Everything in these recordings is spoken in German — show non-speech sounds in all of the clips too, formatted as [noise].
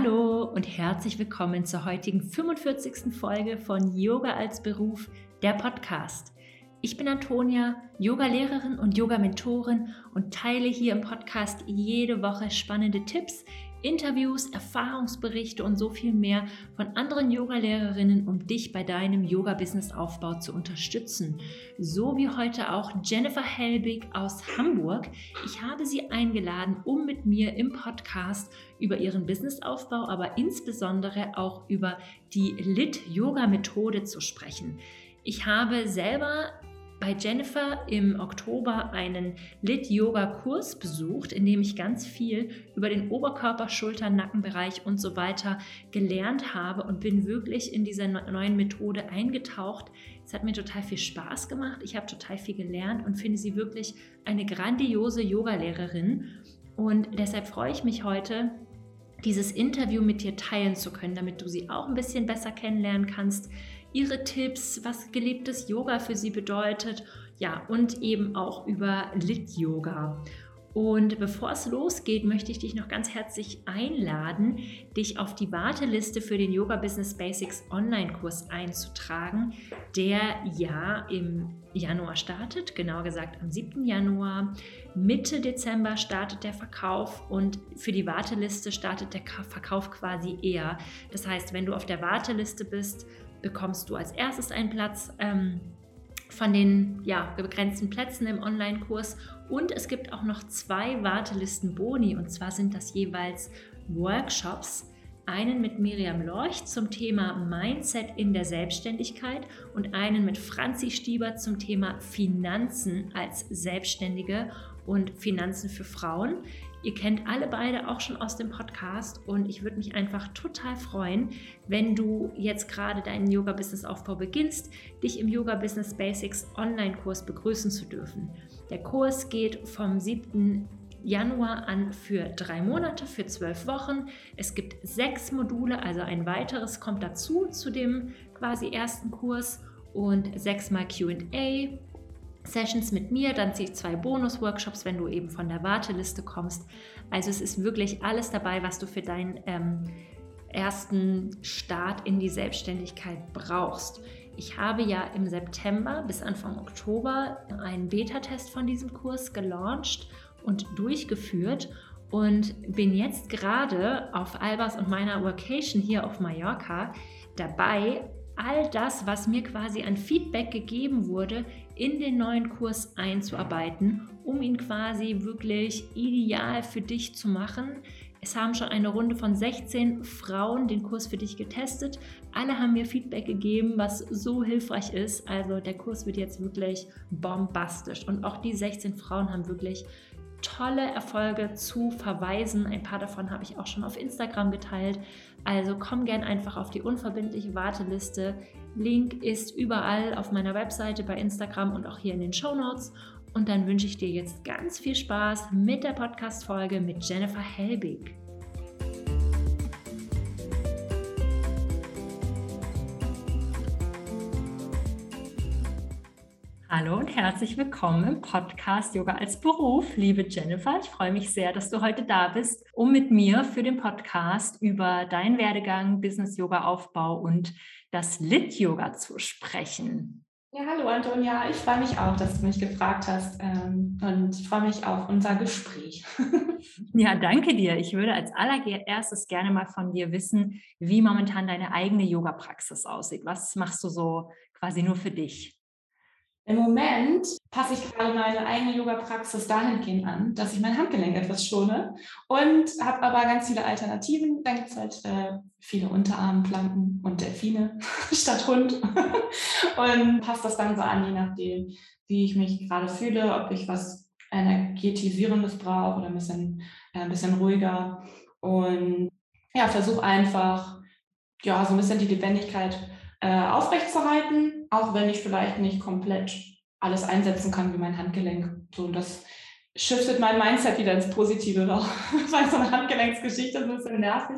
Hallo und herzlich willkommen zur heutigen 45. Folge von Yoga als Beruf, der Podcast. Ich bin Antonia, Yoga-Lehrerin und Yoga-Mentorin und teile hier im Podcast jede Woche spannende Tipps, Interviews, Erfahrungsberichte und so viel mehr von anderen Yoga-Lehrerinnen, um dich bei deinem Yoga-Business-Aufbau zu unterstützen. So wie heute auch Jennifer Helbig aus Hamburg. Ich habe sie eingeladen, um mit mir im Podcast über ihren Businessaufbau, aber insbesondere auch über die Lit-Yoga-Methode zu sprechen. Ich habe selber bei Jennifer im Oktober einen Lit-Yoga-Kurs besucht, in dem ich ganz viel über den Oberkörper, Schultern, Nackenbereich und so weiter gelernt habe und bin wirklich in diese neuen Methode eingetaucht. Es hat mir total viel Spaß gemacht. Ich habe total viel gelernt und finde sie wirklich eine grandiose Yogalehrerin. Und deshalb freue ich mich heute, dieses Interview mit dir teilen zu können, damit du sie auch ein bisschen besser kennenlernen kannst ihre Tipps, was gelebtes Yoga für sie bedeutet, ja, und eben auch über Lit-Yoga. Und bevor es losgeht, möchte ich dich noch ganz herzlich einladen, dich auf die Warteliste für den Yoga Business Basics Online-Kurs einzutragen, der ja im Januar startet, genauer gesagt am 7. Januar. Mitte Dezember startet der Verkauf und für die Warteliste startet der Verkauf quasi eher. Das heißt, wenn du auf der Warteliste bist, bekommst du als erstes einen Platz ähm, von den ja, begrenzten Plätzen im Online-Kurs. Und es gibt auch noch zwei Wartelisten-Boni. Und zwar sind das jeweils Workshops. Einen mit Miriam Lorch zum Thema Mindset in der Selbstständigkeit und einen mit Franzi Stieber zum Thema Finanzen als Selbstständige und Finanzen für Frauen. Ihr kennt alle beide auch schon aus dem Podcast und ich würde mich einfach total freuen, wenn du jetzt gerade deinen Yoga-Business-Aufbau beginnst, dich im Yoga Business Basics Online-Kurs begrüßen zu dürfen. Der Kurs geht vom 7. Januar an für drei Monate, für zwölf Wochen. Es gibt sechs Module, also ein weiteres kommt dazu zu dem quasi ersten Kurs und sechsmal QA Sessions mit mir, dann ziehe ich zwei Bonus-Workshops, wenn du eben von der Warteliste kommst. Also es ist wirklich alles dabei, was du für deinen ähm, ersten Start in die Selbstständigkeit brauchst. Ich habe ja im September bis Anfang Oktober einen Beta-Test von diesem Kurs gelauncht und durchgeführt und bin jetzt gerade auf Albers und meiner Vacation hier auf Mallorca dabei, all das, was mir quasi an Feedback gegeben wurde, in den neuen Kurs einzuarbeiten, um ihn quasi wirklich ideal für dich zu machen. Es haben schon eine Runde von 16 Frauen den Kurs für dich getestet. Alle haben mir Feedback gegeben, was so hilfreich ist. Also der Kurs wird jetzt wirklich bombastisch. Und auch die 16 Frauen haben wirklich tolle Erfolge zu verweisen. Ein paar davon habe ich auch schon auf Instagram geteilt. Also komm gern einfach auf die unverbindliche Warteliste. Link ist überall auf meiner Webseite, bei Instagram und auch hier in den Show Notes. Und dann wünsche ich dir jetzt ganz viel Spaß mit der Podcast-Folge mit Jennifer Helbig. Hallo und herzlich willkommen im Podcast Yoga als Beruf, liebe Jennifer. Ich freue mich sehr, dass du heute da bist, um mit mir für den Podcast über deinen Werdegang, Business Yoga Aufbau und das Lit Yoga zu sprechen. Ja, hallo Antonia, ich freue mich auch, dass du mich gefragt hast ähm, und freue mich auf unser Gespräch. [laughs] ja, danke dir. Ich würde als allererstes gerne mal von dir wissen, wie momentan deine eigene Yoga-Praxis aussieht. Was machst du so quasi nur für dich? Im Moment passe ich gerade meine eigene Yoga-Praxis dahingehend an, dass ich mein Handgelenk etwas schone und habe aber ganz viele Alternativen. Dann gibt es halt äh, viele Unterarmplanken und Delfine [laughs] statt Hund. [laughs] Und passe das dann so an, je nachdem, wie ich mich gerade fühle, ob ich was Energetisierendes brauche oder ein bisschen, äh, ein bisschen ruhiger. Und ja, versuche einfach ja, so ein bisschen die Lebendigkeit äh, aufrechtzuerhalten, auch wenn ich vielleicht nicht komplett alles einsetzen kann wie mein Handgelenk. So, und das shiftet mein Mindset wieder ins Positive noch. [laughs] Weil so eine Handgelenksgeschichte ist ein bisschen nervig.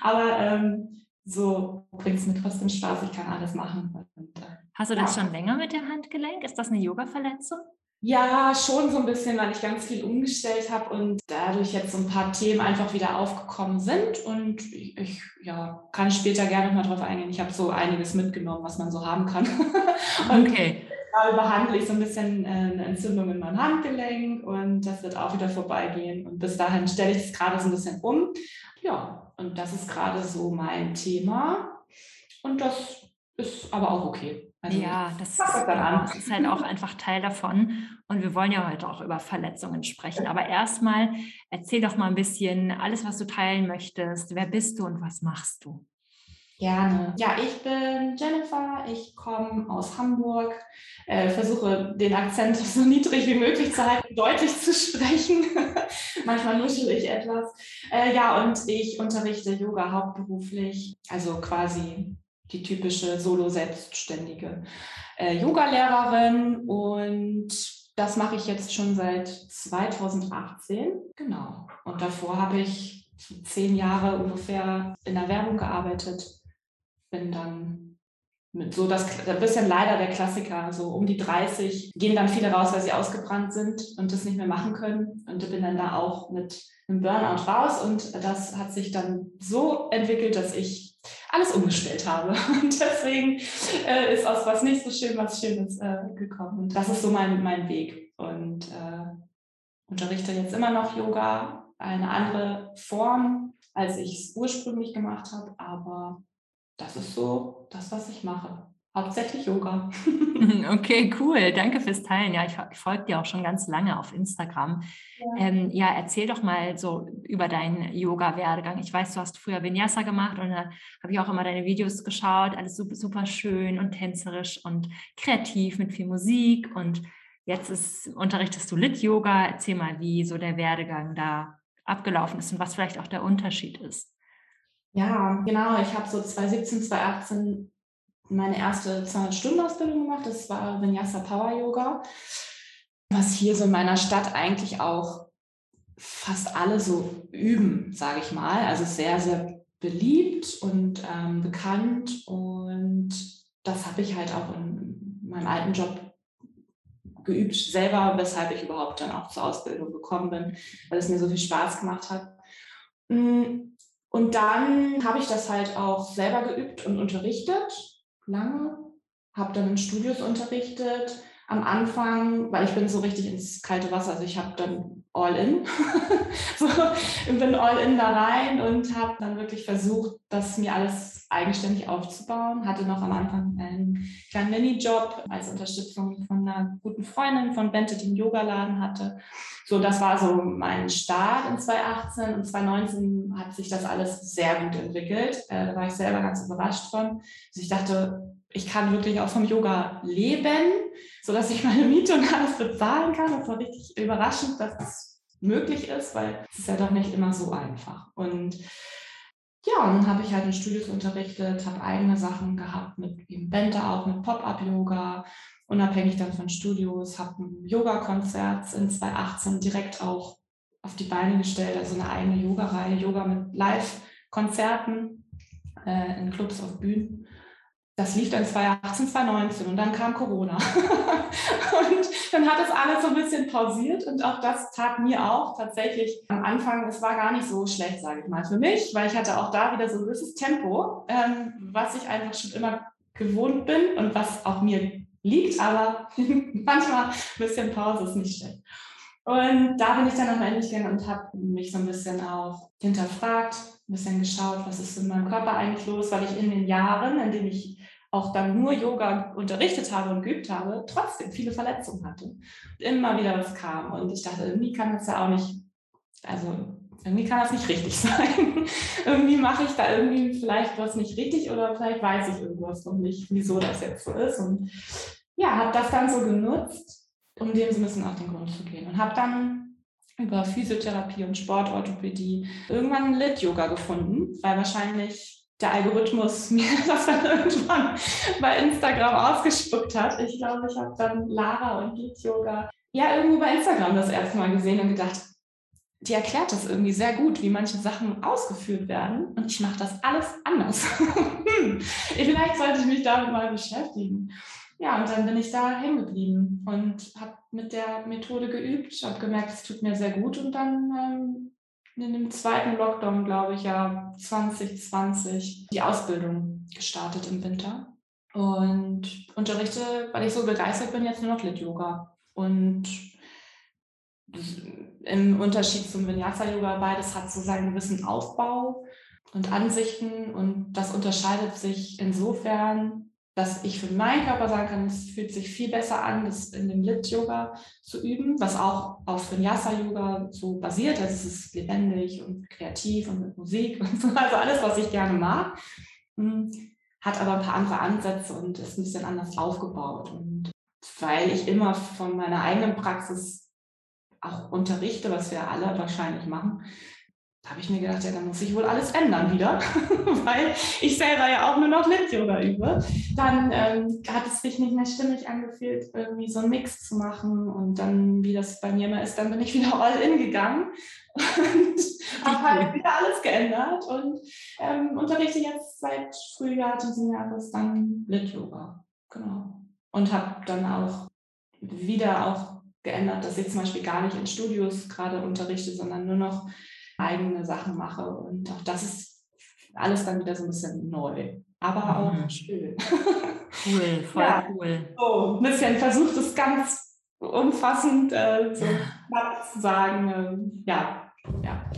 Aber ähm, so bringt es mir trotzdem Spaß. Ich kann alles machen. Und, äh, Hast du das ja. schon länger mit dem Handgelenk? Ist das eine Yoga-Verletzung? Ja, schon so ein bisschen, weil ich ganz viel umgestellt habe und dadurch jetzt so ein paar Themen einfach wieder aufgekommen sind. Und ich, ich ja, kann später gerne noch mal drauf eingehen. Ich habe so einiges mitgenommen, was man so haben kann. [laughs] und okay. Gerade behandle ich so ein bisschen äh, eine Entzündung in meinem Handgelenk und das wird auch wieder vorbeigehen. Und bis dahin stelle ich es gerade so ein bisschen um. Ja, und das ist gerade so mein Thema. Und das ist aber auch okay. Also ja, das ist, das ist, halt auch einfach Teil davon. Und wir wollen ja heute auch über Verletzungen sprechen. Aber erstmal erzähl doch mal ein bisschen alles, was du teilen möchtest. Wer bist du und was machst du? Gerne. Ja, ich bin Jennifer, ich komme aus Hamburg, äh, versuche den Akzent [laughs] so niedrig wie möglich zu halten, deutlich zu sprechen. [laughs] Manchmal nuschel ich etwas. Äh, ja, und ich unterrichte Yoga hauptberuflich, also quasi die typische Solo-Selbstständige äh, Yoga-Lehrerin und das mache ich jetzt schon seit 2018. Genau. Und davor habe ich zehn Jahre ungefähr in der Werbung gearbeitet. Bin dann mit so das ein bisschen leider der Klassiker, so um die 30 gehen dann viele raus, weil sie ausgebrannt sind und das nicht mehr machen können. Und bin dann da auch mit einem Burnout raus und das hat sich dann so entwickelt, dass ich alles umgestellt habe. [laughs] Und deswegen äh, ist aus was nicht so schön was Schönes äh, gekommen. Und das ist so mein, mein Weg. Und äh, unterrichte jetzt immer noch Yoga, eine andere Form, als ich es ursprünglich gemacht habe. Aber das ist so das, was ich mache. Hauptsächlich Yoga. [laughs] Okay, cool. Danke fürs Teilen. Ja, ich, ich folge dir auch schon ganz lange auf Instagram. Ja. Ähm, ja, erzähl doch mal so über deinen Yoga-Werdegang. Ich weiß, du hast früher Vinyasa gemacht und da habe ich auch immer deine Videos geschaut. Alles super, super schön und tänzerisch und kreativ mit viel Musik. Und jetzt ist, unterrichtest du Lit-Yoga. Erzähl mal, wie so der Werdegang da abgelaufen ist und was vielleicht auch der Unterschied ist. Ja, genau. Ich habe so 2017, 2018 meine erste 200-Stunden-Ausbildung gemacht. Das war Vinyasa Power Yoga, was hier so in meiner Stadt eigentlich auch fast alle so üben, sage ich mal. Also sehr, sehr beliebt und ähm, bekannt. Und das habe ich halt auch in meinem alten Job geübt selber, weshalb ich überhaupt dann auch zur Ausbildung gekommen bin, weil es mir so viel Spaß gemacht hat. Mm, und dann habe ich das halt auch selber geübt und unterrichtet lange, habe dann in Studios unterrichtet. Am Anfang, weil ich bin so richtig ins kalte Wasser, also ich habe dann all in, [laughs] so, bin all in da rein und habe dann wirklich versucht, das mir alles eigenständig aufzubauen. Hatte noch am Anfang einen kleinen Minijob als Unterstützung von einer guten Freundin von Bente, die einen Yogaladen hatte. So, das war so mein Start in 2018 und 2019 hat sich das alles sehr gut entwickelt. Äh, da war ich selber ganz überrascht von. Also ich dachte, ich kann wirklich auch vom Yoga leben, sodass ich meine Miete und alles bezahlen kann. Das war richtig überraschend, dass es möglich ist, weil es ist ja doch nicht immer so einfach. Und ja, und dann habe ich halt in Studios unterrichtet, habe eigene Sachen gehabt mit eben Bente auch, mit Pop-Up-Yoga, unabhängig dann von Studios, habe ein Yoga-Konzert in 2018 direkt auch auf die Beine gestellt, also eine eigene Yoga-Reihe, Yoga mit Live-Konzerten äh, in Clubs auf Bühnen. Das lief dann 2018, 2019 und dann kam Corona. [laughs] und dann hat es alles so ein bisschen pausiert und auch das tat mir auch tatsächlich am Anfang, es war gar nicht so schlecht, sage ich mal, für mich, weil ich hatte auch da wieder so ein gewisses Tempo, ähm, was ich einfach schon immer gewohnt bin und was auch mir liegt, aber [laughs] manchmal ein bisschen Pause ist nicht schlecht. Und da bin ich dann am Ende gegangen und habe mich so ein bisschen auch hinterfragt, ein bisschen geschaut, was ist in meinem Körper eigentlich los, weil ich in den Jahren, in denen ich auch dann nur Yoga unterrichtet habe und geübt habe, trotzdem viele Verletzungen hatte. Immer wieder was kam. Und ich dachte, irgendwie kann das ja auch nicht, also irgendwie kann das nicht richtig [laughs] sein. irgendwie mache ich da irgendwie vielleicht was nicht richtig oder vielleicht weiß ich irgendwas noch nicht, wieso das jetzt so ist. Und ja, habe das dann so genutzt, um dem so ein bisschen auf den Grund zu gehen. Und habe dann über Physiotherapie und Sportorthopädie irgendwann Lit-Yoga gefunden, weil wahrscheinlich der Algorithmus [laughs] mir das dann irgendwann bei Instagram ausgespuckt hat. Ich glaube, ich habe dann Lara und Lit-Yoga ja irgendwo bei Instagram das erste Mal gesehen und gedacht, die erklärt das irgendwie sehr gut, wie manche Sachen ausgeführt werden. Und ich mache das alles anders. [laughs] Vielleicht sollte ich mich damit mal beschäftigen. ja, und dann bin ich da hängen geblieben und habe mit der Methode geübt, habe gemerkt, es tut mir sehr gut und dann ähm, in dem zweiten Lockdown, glaube ich, ja 2020 die Ausbildung gestartet im Winter und unterrichte, weil ich so begeistert bin, jetzt nur noch Lit-Yoga. Und im Unterschied zum Vinyasa-Yoga, beides hat so seinen gewissen Aufbau und Ansichten und das unterscheidet sich insofern, dass ich für meinen Körper sagen kann, es fühlt sich viel besser an, das in dem Lit-Yoga zu üben, was auch auf Vinyasa-Yoga so basiert. Also es ist lebendig und kreativ und mit Musik [laughs] und so, also alles, was ich gerne mag, hm, hat aber ein paar andere Ansätze und ist ein bisschen anders aufgebaut. Und weil ich immer von meiner eigenen Praxis auch unterrichte, was wir alle wahrscheinlich machen, habe ich mir gedacht, ja, dann muss ich wohl alles ändern wieder, [laughs] weil ich selber ja auch nur noch Lit-Yoga übe. Dann ähm, hat es sich nicht mehr stimmig angefühlt, irgendwie so einen Mix zu machen. Und dann, wie das bei mir immer ist, dann bin ich wieder all in gegangen und [laughs] habe halt wieder alles geändert und ähm, unterrichte jetzt seit Frühjahr diesen Jahres dann Lit-Yoga. Genau. Und habe dann auch wieder auch geändert, dass ich zum Beispiel gar nicht in Studios gerade unterrichte, sondern nur noch eigene Sachen mache. Und auch das ist alles dann wieder so ein bisschen neu, aber auch mhm. schön. Cool, [laughs] voll ja, cool. So, ein bisschen versucht es ganz umfassend äh, so zu sagen. Äh, ja, ja.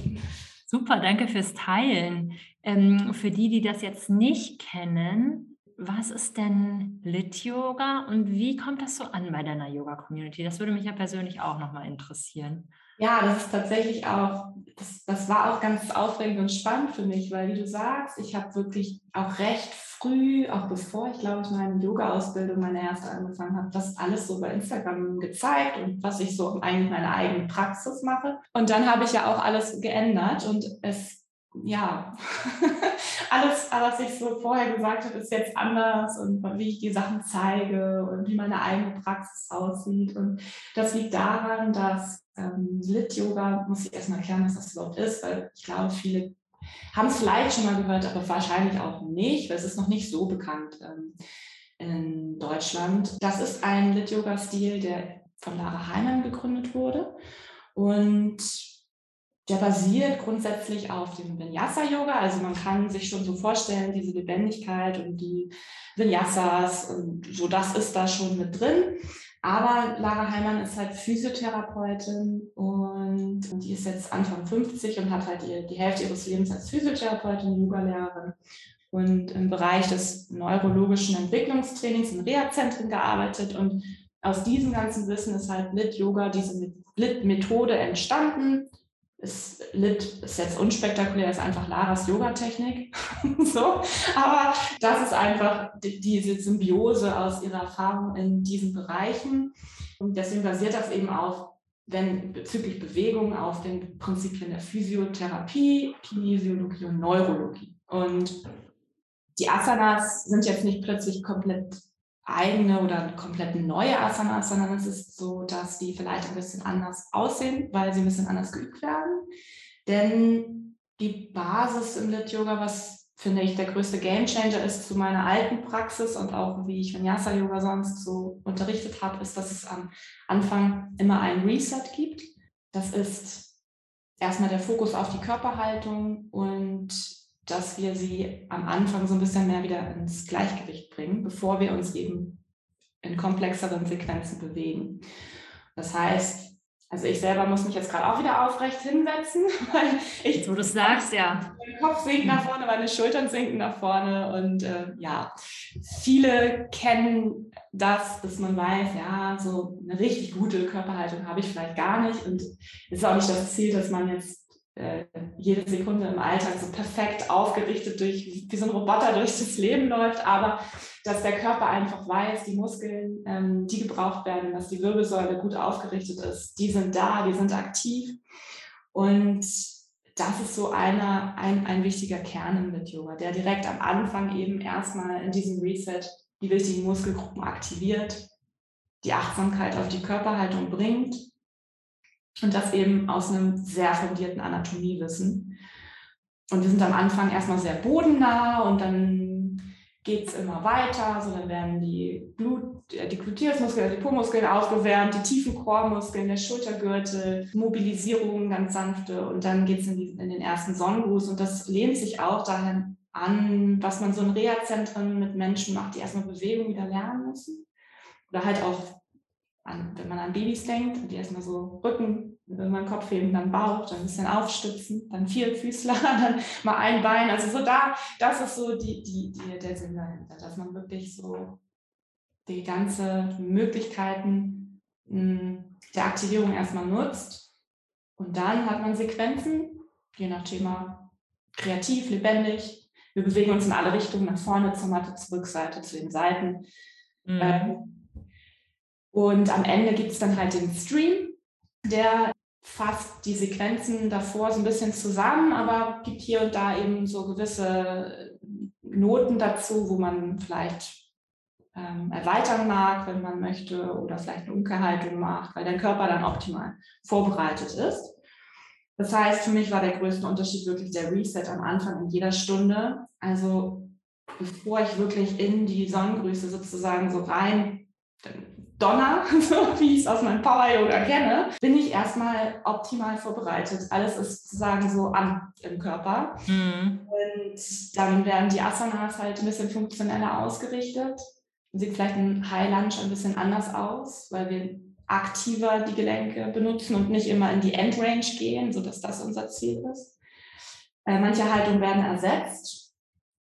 Super, danke fürs Teilen. Ähm, für die, die das jetzt nicht kennen, was ist denn Lit-Yoga und wie kommt das so an bei deiner Yoga-Community? Das würde mich ja persönlich auch nochmal interessieren. Ja, das ist tatsächlich auch, das, das war auch ganz aufregend und spannend für mich, weil wie du sagst, ich habe wirklich auch recht früh, auch bevor ich glaube ich meine Yoga-Ausbildung, meine erste angefangen habe, das alles so bei Instagram gezeigt und was ich so eigentlich meine eigene Praxis mache. Und dann habe ich ja auch alles geändert und es ja, [laughs] alles, was ich so vorher gesagt habe, ist jetzt anders und wie ich die Sachen zeige und wie meine eigene Praxis aussieht. Und das liegt daran, dass ähm, Lit-Yoga, muss ich erstmal erklären, was das überhaupt ist, weil ich glaube, viele haben es vielleicht schon mal gehört, aber wahrscheinlich auch nicht, weil es ist noch nicht so bekannt ähm, in Deutschland. Das ist ein Lit-Yoga-Stil, der von Lara Heimann gegründet wurde. Und der basiert grundsätzlich auf dem Vinyasa-Yoga. Also man kann sich schon so vorstellen, diese Lebendigkeit und die Vinyasas und so, das ist da schon mit drin. Aber Lara Heimann ist halt Physiotherapeutin und die ist jetzt Anfang 50 und hat halt die, Hälfte ihres Lebens als Physiotherapeutin, Yoga-Lehrerin und im Bereich des neurologischen Entwicklungstrainings in Reha-Zentren gearbeitet. Und aus diesem ganzen Wissen ist halt Lit-Yoga, diese Lit-Methode entstanden ist, Lit ist jetzt unspektakulär, ist einfach Laras Yoga-Technik. [laughs] so. Aber das ist einfach die, diese Symbiose aus ihrer Erfahrung in diesen Bereichen. Und deswegen basiert das eben auf, wenn bezüglich Bewegung, auf den Prinzipien der Physiotherapie, Kinesiologie und Neurologie. Und die Asanas sind jetzt nicht plötzlich komplett eigene oder komplett neue Asanas, sondern es ist so, dass die vielleicht ein bisschen anders aussehen, weil sie ein bisschen anders geübt werden. Denn die Basis im Lit Yoga, was finde ich der größte Gamechanger ist zu meiner alten Praxis und auch wie ich Vinyasa Yoga sonst so unterrichtet habe, ist, dass es am Anfang immer ein Reset gibt. Das ist erstmal der Fokus auf die Körperhaltung und dass wir sie am Anfang so ein bisschen mehr wieder ins Gleichgewicht bringen, bevor wir uns eben in komplexeren Sequenzen bewegen. Das heißt, also ich selber muss mich jetzt gerade auch wieder aufrecht hinsetzen, [laughs] weil ich. Wo du sagst, ja. Mein Kopf sinkt nach vorne, meine Schultern sinken nach vorne und äh, ja, viele kennen das, dass man weiß, ja, so eine richtig gute Körperhaltung habe ich vielleicht gar nicht und es ist auch nicht das Ziel, dass man jetzt äh, jede Sekunde im Alltag so perfekt aufgerichtet durch, wie so ein Roboter durch das Leben läuft, aber dass der Körper einfach weiß, die Muskeln, ähm, die gebraucht werden, dass die Wirbelsäule gut aufgerichtet ist, die sind da, die sind aktiv. Und das ist so einer, ein, ein wichtiger Kern im Lit-Yoga, der direkt am Anfang eben erstmal in diesem Reset die wichtigen Muskelgruppen aktiviert, die Achtsamkeit auf die Körperhaltung bringt und das eben aus einem sehr fundierten Anatomiewissen. Und wir sind am Anfang erstmal sehr bodennah und dann geht es immer weiter, so dann werden die Blut, äh, die Gluteusmuskeln, die Po-Muskeln aufgewärmt, die tiefen Chormuskeln, der Schultergürtel, Mobilisierung, ganz sanfte. Und dann geht es in, in, den ersten Sonnengruß. Und das lehnt sich auch dahin an, was man so in Reha-Zentren mit Menschen macht, die erstmal Bewegung wieder lernen müssen. Oder halt auch an, wenn man an Babys denkt, die erstmal so Rücken, irgendwann Kopf heben, dann Bauch, dann ein bisschen aufstützen, dann vier Füßler, [laughs] dann mal ein Bein. Also so da, das ist so die, die, die, der Sinn dahinter, dass man wirklich so die ganze Möglichkeiten hm, der Aktivierung erstmal nutzt. Und dann hat man Sequenzen, je nach Thema kreativ, lebendig. Wir bewegen uns in alle Richtungen, nach vorne zur Matte, zur Rückseite, zu den Seiten. Mhm. Ähm, und am Ende gibt es dann halt den Stream, der fasst die Sequenzen davor so ein bisschen zusammen, aber gibt hier und da eben so gewisse Noten dazu, wo man vielleicht ähm, erweitern mag, wenn man möchte, oder vielleicht eine Umkehrhaltung macht, weil der Körper dann optimal vorbereitet ist. Das heißt, für mich war der größte Unterschied wirklich der Reset am Anfang in jeder Stunde. Also bevor ich wirklich in die Sonnengrüße sozusagen so rein Donner, [laughs] so wie ich es aus meinem Power Yoga kenne, bin ich erstmal optimal vorbereitet. Alles ist sozusagen so an im Körper. Mhm. Und dann werden die Asanas halt ein bisschen funktioneller ausgerichtet. Sieht vielleicht ein High Lunge ein bisschen anders aus, weil wir aktiver die Gelenke benutzen und nicht immer in die Endrange gehen, sodass das unser Ziel ist. Äh, manche Haltungen werden ersetzt.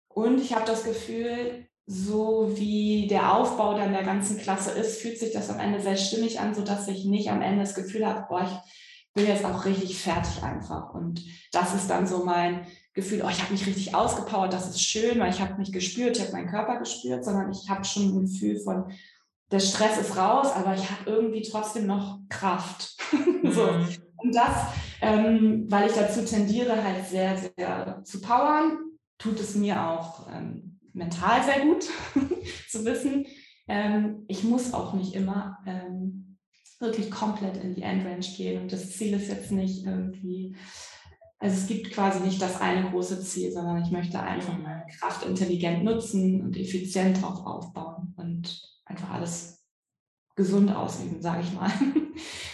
Und ich habe das Gefühl, so wie der Aufbau dann der ganzen Klasse ist, fühlt sich das am Ende sehr stimmig an, sodass ich nicht am Ende das Gefühl habe, boah, ich bin jetzt auch richtig fertig einfach. Und das ist dann so mein Gefühl, oh, ich habe mich richtig ausgepowert, das ist schön, weil ich habe mich gespürt, ich habe meinen Körper gespürt, sondern ich habe schon ein Gefühl von, der Stress ist raus, aber ich habe irgendwie trotzdem noch Kraft. [laughs] so. Mhm. Und das, ähm, weil ich dazu tendiere, halt sehr, sehr zu powern, tut es mir auch ähm, mental sehr gut [laughs] zu wissen. Ähm, ich muss auch nicht immer ähm, wirklich komplett in die Endrange gehen. Und das Ziel ist jetzt nicht irgendwie, also es gibt quasi nicht das eine große Ziel, sondern ich möchte einfach meine Kraft intelligent nutzen und effizient drauf aufbauen und einfach alles gesund ausüben, sage ich mal.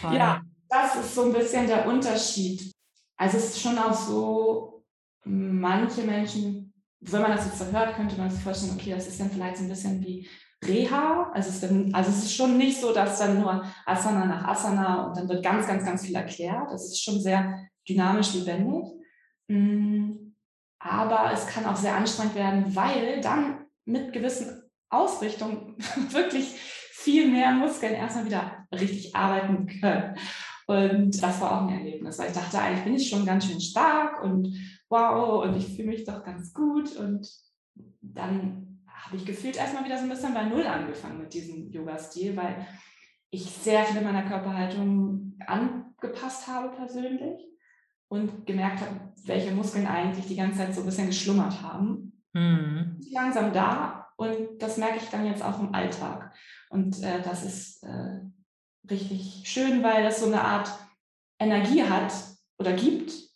Voll. Ja, das ist so ein bisschen der Unterschied. Also es ist schon auch so, manche Menschen wenn man das jetzt so hört, könnte man sich vorstellen, okay, das ist dann vielleicht so ein bisschen wie Reha. Also es, ist dann, also es ist schon nicht so, dass dann nur Asana nach Asana und dann wird ganz, ganz, ganz viel erklärt. Das ist schon sehr dynamisch lebendig. Mm, aber es kann auch sehr anstrengend werden, weil dann mit gewissen Ausrichtungen [laughs] wirklich viel mehr Muskeln erstmal wieder richtig arbeiten können. Und das war auch ein Erlebnis, weil ich dachte, eigentlich bin ich schon ganz schön stark und wow, und ich fühle mich doch ganz gut. Und dann habe ich gefühlt erstmal wieder so ein bisschen bei Null angefangen mit diesem Yoga-Stil, weil ich sehr viel in meiner Körperhaltung angepasst habe persönlich und gemerkt habe, welche Muskeln eigentlich die ganze Zeit so ein bisschen geschlummert haben. Mhm. Langsam da und das merke ich dann jetzt auch im Alltag. Und äh, das ist äh, richtig schön, weil das so eine Art Energie hat oder gibt,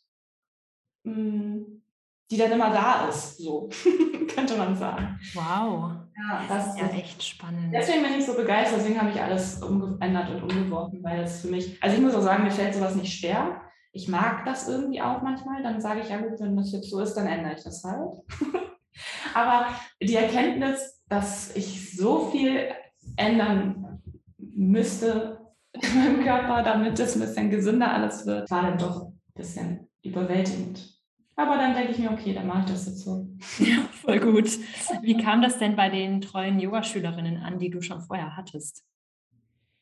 die dann immer da ist, so [laughs] könnte man sagen. Wow. Ja, das, das ist ja echt spannend. Deswegen bin ich so begeistert, deswegen habe ich alles umgeändert und umgeworfen, weil das für mich, also ich muss auch sagen, mir fällt sowas nicht schwer. Ich mag das irgendwie auch manchmal, dann sage ich, ja gut, wenn das jetzt so ist, dann ändere ich das halt. [laughs] Aber die Erkenntnis, dass ich so viel ändern müsste in meinem Körper, damit es ein bisschen gesünder alles wird, war dann doch ein bisschen überwältigend. Aber dann denke ich mir, okay, dann mache ich das jetzt so. [laughs] Ja, voll gut. Wie kam das denn bei den treuen Yogaschülerinnen an, die du schon vorher hattest?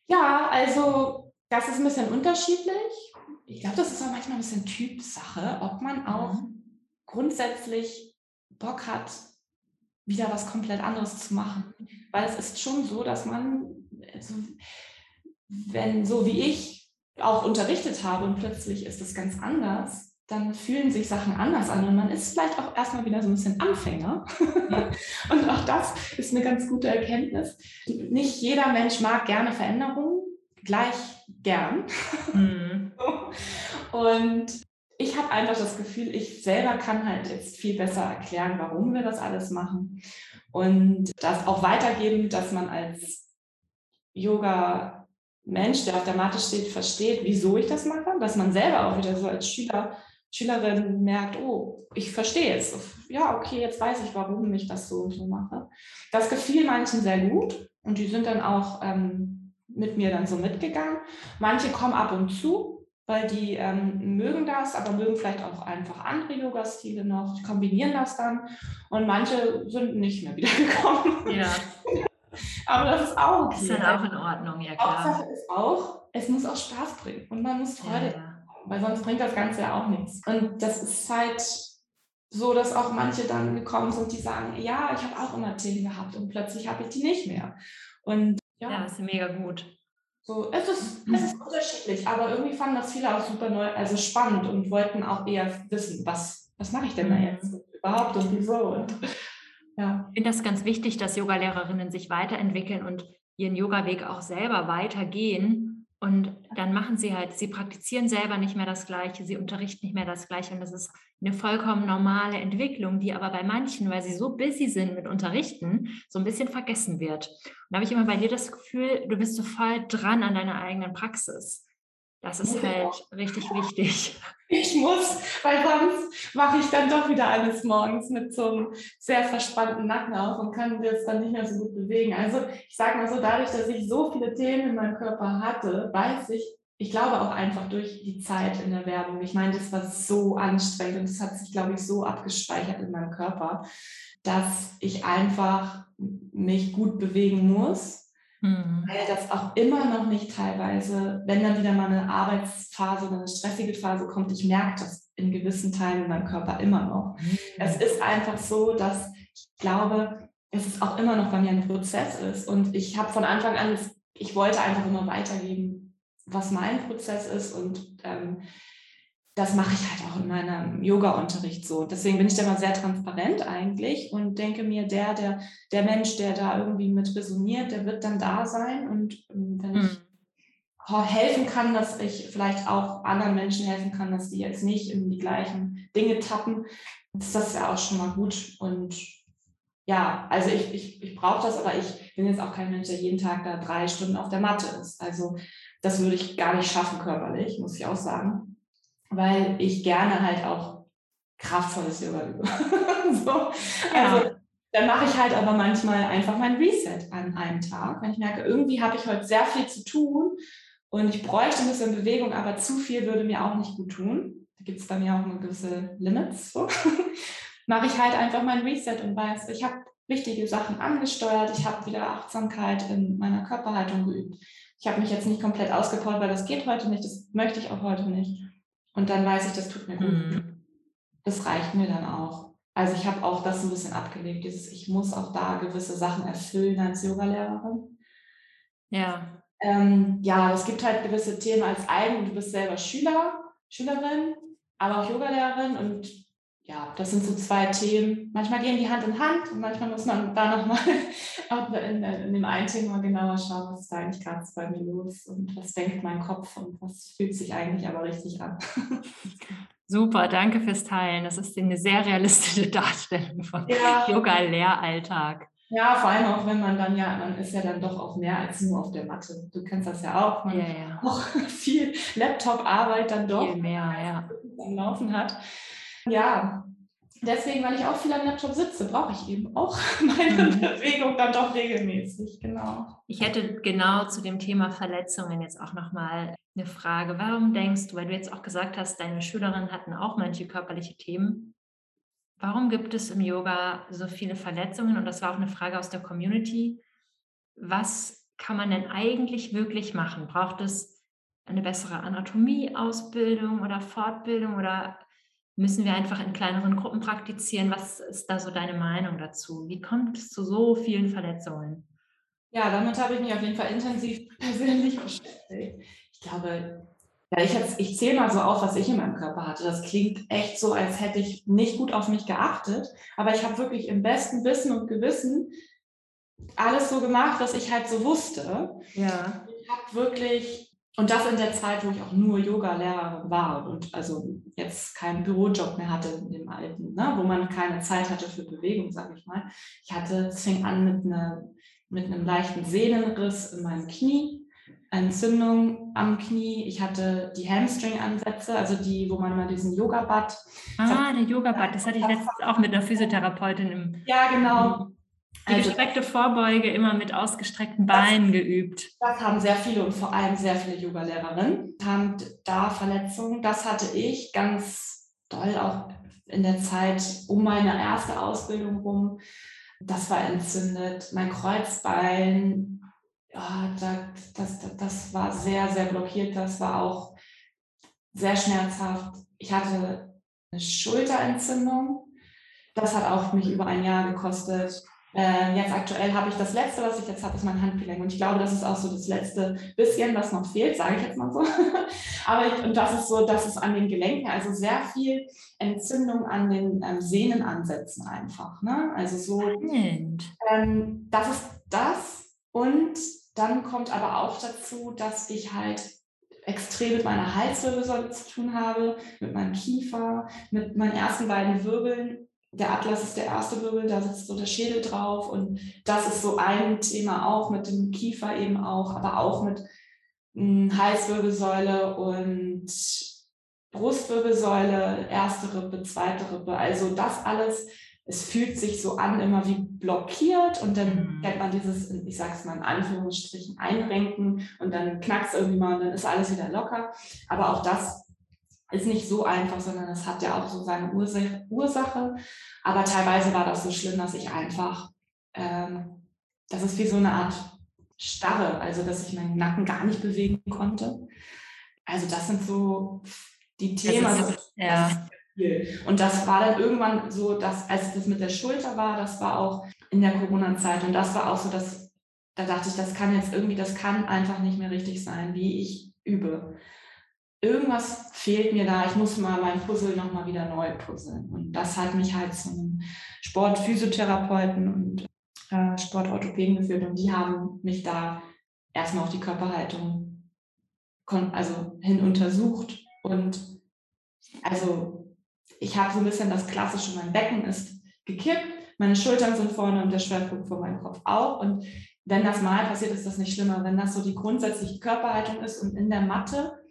Ja, also das ist ein bisschen unterschiedlich. Ich glaube, das ist auch manchmal ein bisschen Typsache, ob man auch mhm. grundsätzlich Bock hat, wieder was komplett anderes zu machen. Weil es ist schon so, dass man, also, wenn so wie ich auch unterrichtet habe und plötzlich ist es ganz anders, dann fühlen sich Sachen anders an und man ist vielleicht auch erstmal wieder so ein bisschen Anfänger. [laughs] und auch das ist eine ganz gute Erkenntnis. Nicht jeder Mensch mag gerne Veränderungen, gleich gern. Mhm. [laughs] und ich habe einfach das Gefühl, ich selber kann halt jetzt viel besser erklären, warum wir das alles machen. und das auch weitergeben, dass man als Yoga-Mensch, der auf der Matte steht, versteht, wieso ich das mache, dass man selber auch wieder so als Schüler, Schülerin merkt, oh, ich verstehe es. Ja, okay, jetzt weiß ich, warum ich das so und so mache. Das gefiel manchen sehr gut und die sind dann auch ähm, mit mir dann so mitgegangen. Manche kommen ab und zu, weil die ähm, mögen das, aber mögen vielleicht auch einfach andere Yoga-Stile noch, die kombinieren das dann und manche sind nicht mehr wiedergekommen. [laughs] Ja. [laughs] aber das ist auch okay. Ist dann auch in Ordnung, ja klar. Hauptsache ist auch, es muss auch Spaß bringen und man muss Freude ja. Weil sonst bringt das Ganze ja auch nichts. Und das ist halt so, dass auch manche dann gekommen sind, die sagen, ja, ich habe auch immer Themen gehabt und plötzlich habe ich die nicht mehr. Und ja, ja das ist mega gut. So, es ist, es ist unterschiedlich, aber irgendwie fanden das viele auch super neu, also spannend und wollten auch eher wissen, was, was mache ich denn da mhm. jetzt überhaupt und wieso. Und, ja. Ich finde das ganz wichtig, dass Yogalehrerinnen sich weiterentwickeln und ihren Yoga-Weg auch selber weitergehen und dann machen sie halt, sie praktizieren selber nicht mehr das Gleiche, sie unterrichten nicht mehr das Gleiche. Und das ist eine vollkommen normale Entwicklung, die aber bei manchen, weil sie so busy sind mit Unterrichten, so ein bisschen vergessen wird. Und da habe ich immer bei dir das Gefühl, du bist so voll dran an deiner eigenen Praxis. Das ist halt richtig wichtig. Ich muss, weil sonst mache ich dann doch wieder alles morgens mit so einem sehr verspannten Nacken auf und kann das dann nicht mehr so gut bewegen. Also ich sage mal so, dadurch, dass ich so viele Themen in meinem Körper hatte, weiß ich, ich glaube auch einfach durch die Zeit in der Werbung. Ich meine, das war so anstrengend und das hat sich, glaube ich, so abgespeichert in meinem Körper, dass ich einfach mich gut bewegen muss Mhm. Weil das auch immer noch nicht teilweise, wenn dann wieder mal eine Arbeitsphase oder eine stressige Phase kommt, ich merke das in gewissen Teilen in meinem Körper immer noch. Mhm. Es ist einfach so, dass ich glaube, es ist auch immer noch bei mir ein Prozess ist. Und ich habe von Anfang an, ich wollte einfach immer weitergeben, was mein Prozess ist. Und ähm, das mache ich halt auch in meinem Yoga-Unterricht so. Deswegen bin ich da mal sehr transparent eigentlich und denke mir, der, der, der Mensch, der da irgendwie mit resoniert, der wird dann da sein. Und ähm, wenn ich mhm. helfen kann, dass ich vielleicht auch anderen Menschen helfen kann, dass die jetzt nicht in die gleichen Dinge tappen, ist das ja auch schon mal gut. Und ja, also ich, ich, ich brauche das, aber ich bin jetzt auch kein Mensch, der jeden Tag da drei Stunden auf der Matte ist. Also das würde ich gar nicht schaffen körperlich, muss ich auch sagen weil ich gerne halt auch kraftvolles Yoga übe. [laughs] so. Also dann mache ich halt aber manchmal einfach mein Reset an einem Tag, wenn ich merke, irgendwie habe ich heute sehr viel zu tun und ich bräuchte ein bisschen Bewegung, aber zu viel würde mir auch nicht gut tun. Da gibt es bei mir auch eine gewisse Limits. So. [laughs] mache ich halt einfach mein Reset und weiß, ich habe wichtige Sachen angesteuert, ich habe wieder Achtsamkeit in meiner Körperhaltung geübt. Ich habe mich jetzt nicht komplett ausgepowert, weil das geht heute nicht, das möchte ich auch heute nicht. Und dann weiß ich, das tut mir gut. Mhm. Das reicht mir dann auch. Also ich habe auch das ein bisschen abgelegt, dieses, ich muss auch da gewisse Sachen erfüllen als Yogalehrerin. Ja. Ähm, ja, es gibt halt gewisse Themen als eigen. Du bist selber Schüler, Schülerin, aber auch Yogalehrerin und ja, das sind so zwei Themen. Manchmal gehen die Hand in Hand und manchmal muss man da nochmal [laughs] in, in dem einen Thema genauer schauen, was ist da eigentlich gerade bei mir los und was denkt mein Kopf und was fühlt sich eigentlich aber richtig an. [laughs] Super, danke fürs Teilen. Das ist eine sehr realistische [laughs] Darstellung von ja. Yoga-Lehralltag. Ja, vor allem auch wenn man dann ja, man ist ja dann doch auch mehr als nur auf der Matte. Du kennst das ja auch, man ja, ja. auch viel Laptop-Arbeit dann doch viel mehr, ja. am Laufen hat. Ja, deswegen, weil ich auch viel am Laptop sitze, brauche ich eben auch [laughs] meine mhm. Bewegung dann doch regelmäßig, genau. Ich hätte genau zu dem Thema Verletzungen jetzt auch nochmal eine Frage. Warum denkst du, weil du jetzt auch gesagt hast, deine Schülerinnen hatten auch manche körperliche Themen, warum gibt es im Yoga so viele Verletzungen? Und das war auch eine Frage aus der Community. Was kann man denn eigentlich wirklich machen? Braucht es eine bessere Anatomieausbildung oder Fortbildung oder müssen wir einfach in kleineren Gruppen praktizieren. Was ist da so deine Meinung dazu? Wie kommt es zu so vielen Verletzungen? Ja, damit habe ich mich auf jeden Fall intensiv [laughs] persönlich beschäftigt. Ich glaube, ja, ich, ich zähle mal so auf, was ich in meinem Körper hatte. Das klingt echt so, als hätte ich nicht gut auf mich geachtet. Aber ich habe wirklich im besten Wissen und Gewissen alles so gemacht, was ich halt so wusste. Ja. Ich habe wirklich und das in der Zeit, wo ich auch nur Yoga-Lehrerin war und also jetzt keinen Bürojob mehr hatte in dem Alten, ne? wo man keine Zeit hatte für Bewegung, sage ich mal. Ich hatte, es fing an mit, einer, mit einem leichten Sehnenriss in meinem Knie, Entzündung am Knie. Ich hatte die Hamstring-Ansätze, also die, wo man mal diesen Yoga-Bad. Ah, der Yoga-Bad, das hatte ich letztens auch mit einer Physiotherapeutin im. Ja, genau. Die also, gestreckte Vorbeuge immer mit ausgestreckten Beinen das, geübt. Das haben sehr viele und vor allem sehr viele Yoga-Lehrerinnen. Haben da Verletzungen. Das hatte ich ganz doll auch in der Zeit um meine erste Ausbildung rum. Das war entzündet. Mein Kreuzbein, ja, das, das, das war sehr, sehr blockiert. Das war auch sehr schmerzhaft. Ich hatte eine Schulterentzündung. Das hat auch mich über ein Jahr gekostet. Äh, jetzt aktuell habe ich das letzte, was ich jetzt habe, ist mein Handgelenk. Und ich glaube, das ist auch so das letzte bisschen, was noch fehlt, sage ich jetzt mal so. [laughs] Aber ich, und das ist so, das ist an den Gelenken, also sehr viel Entzündung an den ähm, Sehnenansätzen einfach. Ne? Also so, ähm, das ist das. Und dann kommt aber auch dazu, dass ich halt extrem mit meiner Halswirbelsäule zu tun habe, mit meinem Kiefer, mit meinen ersten beiden Wirbeln der Atlas ist der erste Wirbel, da sitzt so der Schädel drauf und das ist so ein Thema auch mit dem Kiefer eben auch, aber auch mit mh, hm, Halswirbelsäule und Brustwirbelsäule, erste Rippe, zweite Rippe. Also das alles, es fühlt sich so an, immer wie blockiert und dann mhm. kennt man dieses, ich sage es mal in Anführungsstrichen, Einrenken und dann knackst irgendwie mal und dann ist alles wieder locker. Aber auch das ist nicht so einfach, sondern es hat ja auch so seine Ursache. Aber teilweise war das so schlimm, dass ich einfach, ähm, das ist wie so eine Art Starre, also dass ich meinen Nacken gar nicht bewegen konnte. Also das sind so die Themen. Das ist, ja. Und das war dann irgendwann so, dass als das mit der Schulter war, das war auch in der Corona-Zeit und das war auch so, dass da dachte ich, das kann jetzt irgendwie, das kann einfach nicht mehr richtig sein, wie ich übe irgendwas fehlt mir da, ich muss mal mein Puzzle nochmal wieder neu puzzeln. Und das hat mich halt zu einem Sportphysiotherapeuten und äh, Sportorthopäden geführt und die haben mich da erstmal auf die Körperhaltung also hin untersucht und also ich habe so ein bisschen das Klassische, mein Becken ist gekippt, meine Schultern sind vorne und der Schwerpunkt vor meinem Kopf auch und wenn das mal passiert, ist das nicht schlimmer. Wenn das so die grundsätzliche Körperhaltung ist und in der Matte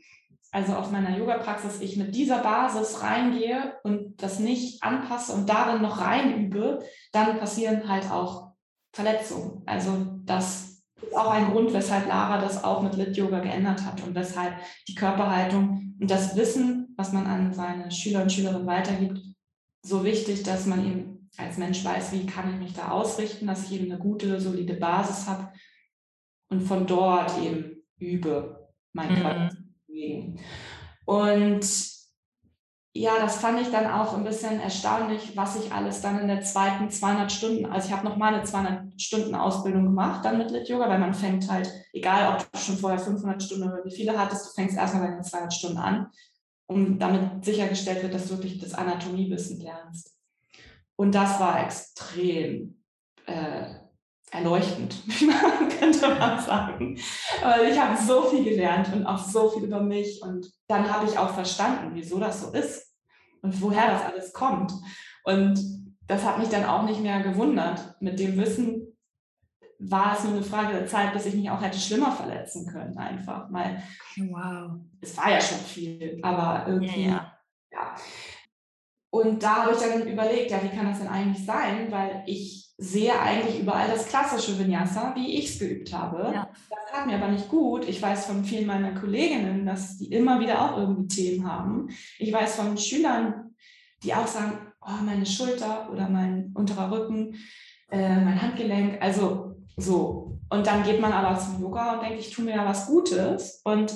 also auf meiner Yoga-Praxis, ich mit dieser Basis reingehe und das nicht anpasse und darin noch reinübe, dann passieren halt auch Verletzungen. Also das ist auch ein Grund, weshalb Lara das auch mit Lit-Yoga geändert hat und weshalb die Körperhaltung und das Wissen, was man an seine Schüler und Schülerinnen weitergibt, so wichtig, dass man eben als Mensch weiß, wie kann ich mich da ausrichten, dass ich eben eine gute, solide Basis habe und von dort eben übe, mein mhm. Körper bewegen. Und ja, das fand ich dann auch ein bisschen erstaunlich, was ich alles dann in der zweiten 200 Stunden, also ich habe noch mal eine 200 Stunden Ausbildung gemacht dann mit Lit Yoga, weil man fängt halt, egal ob du schon vorher 500 Stunden oder wie viele hattest, du fängst erstmal bei den 200 Stunden an, um damit sichergestellt wird, dass du wirklich das Anatomiewissen lernst. Und das war extrem äh, erleuchtend, [laughs] könnte man sagen. Aber ich habe so viel gelernt und auch so viel über mich. Und dann habe ich auch verstanden, wieso das so ist und woher das alles kommt. Und das hat mich dann auch nicht mehr gewundert. Mit dem Wissen war es nur eine Frage der Zeit, bis ich mich auch hätte schlimmer verletzen können, einfach. Weil wow. es war ja schon viel, aber irgendwie, ja, ja. ja. Und da habe ich dann überlegt, ja, wie kann das denn eigentlich sein? Weil ich sehe eigentlich überall das klassische Vinyasa, wie ich es geübt habe. Ja. Das hat mir aber nicht gut. Ich weiß von vielen meiner Kolleginnen, dass die immer wieder auch irgendwie Themen haben. Ich weiß von Schülern, die auch sagen, oh, meine Schulter oder mein unterer Rücken, äh, mein Handgelenk, also so. Und dann geht man aber zum Yoga und denkt, ich tue mir ja was Gutes. Und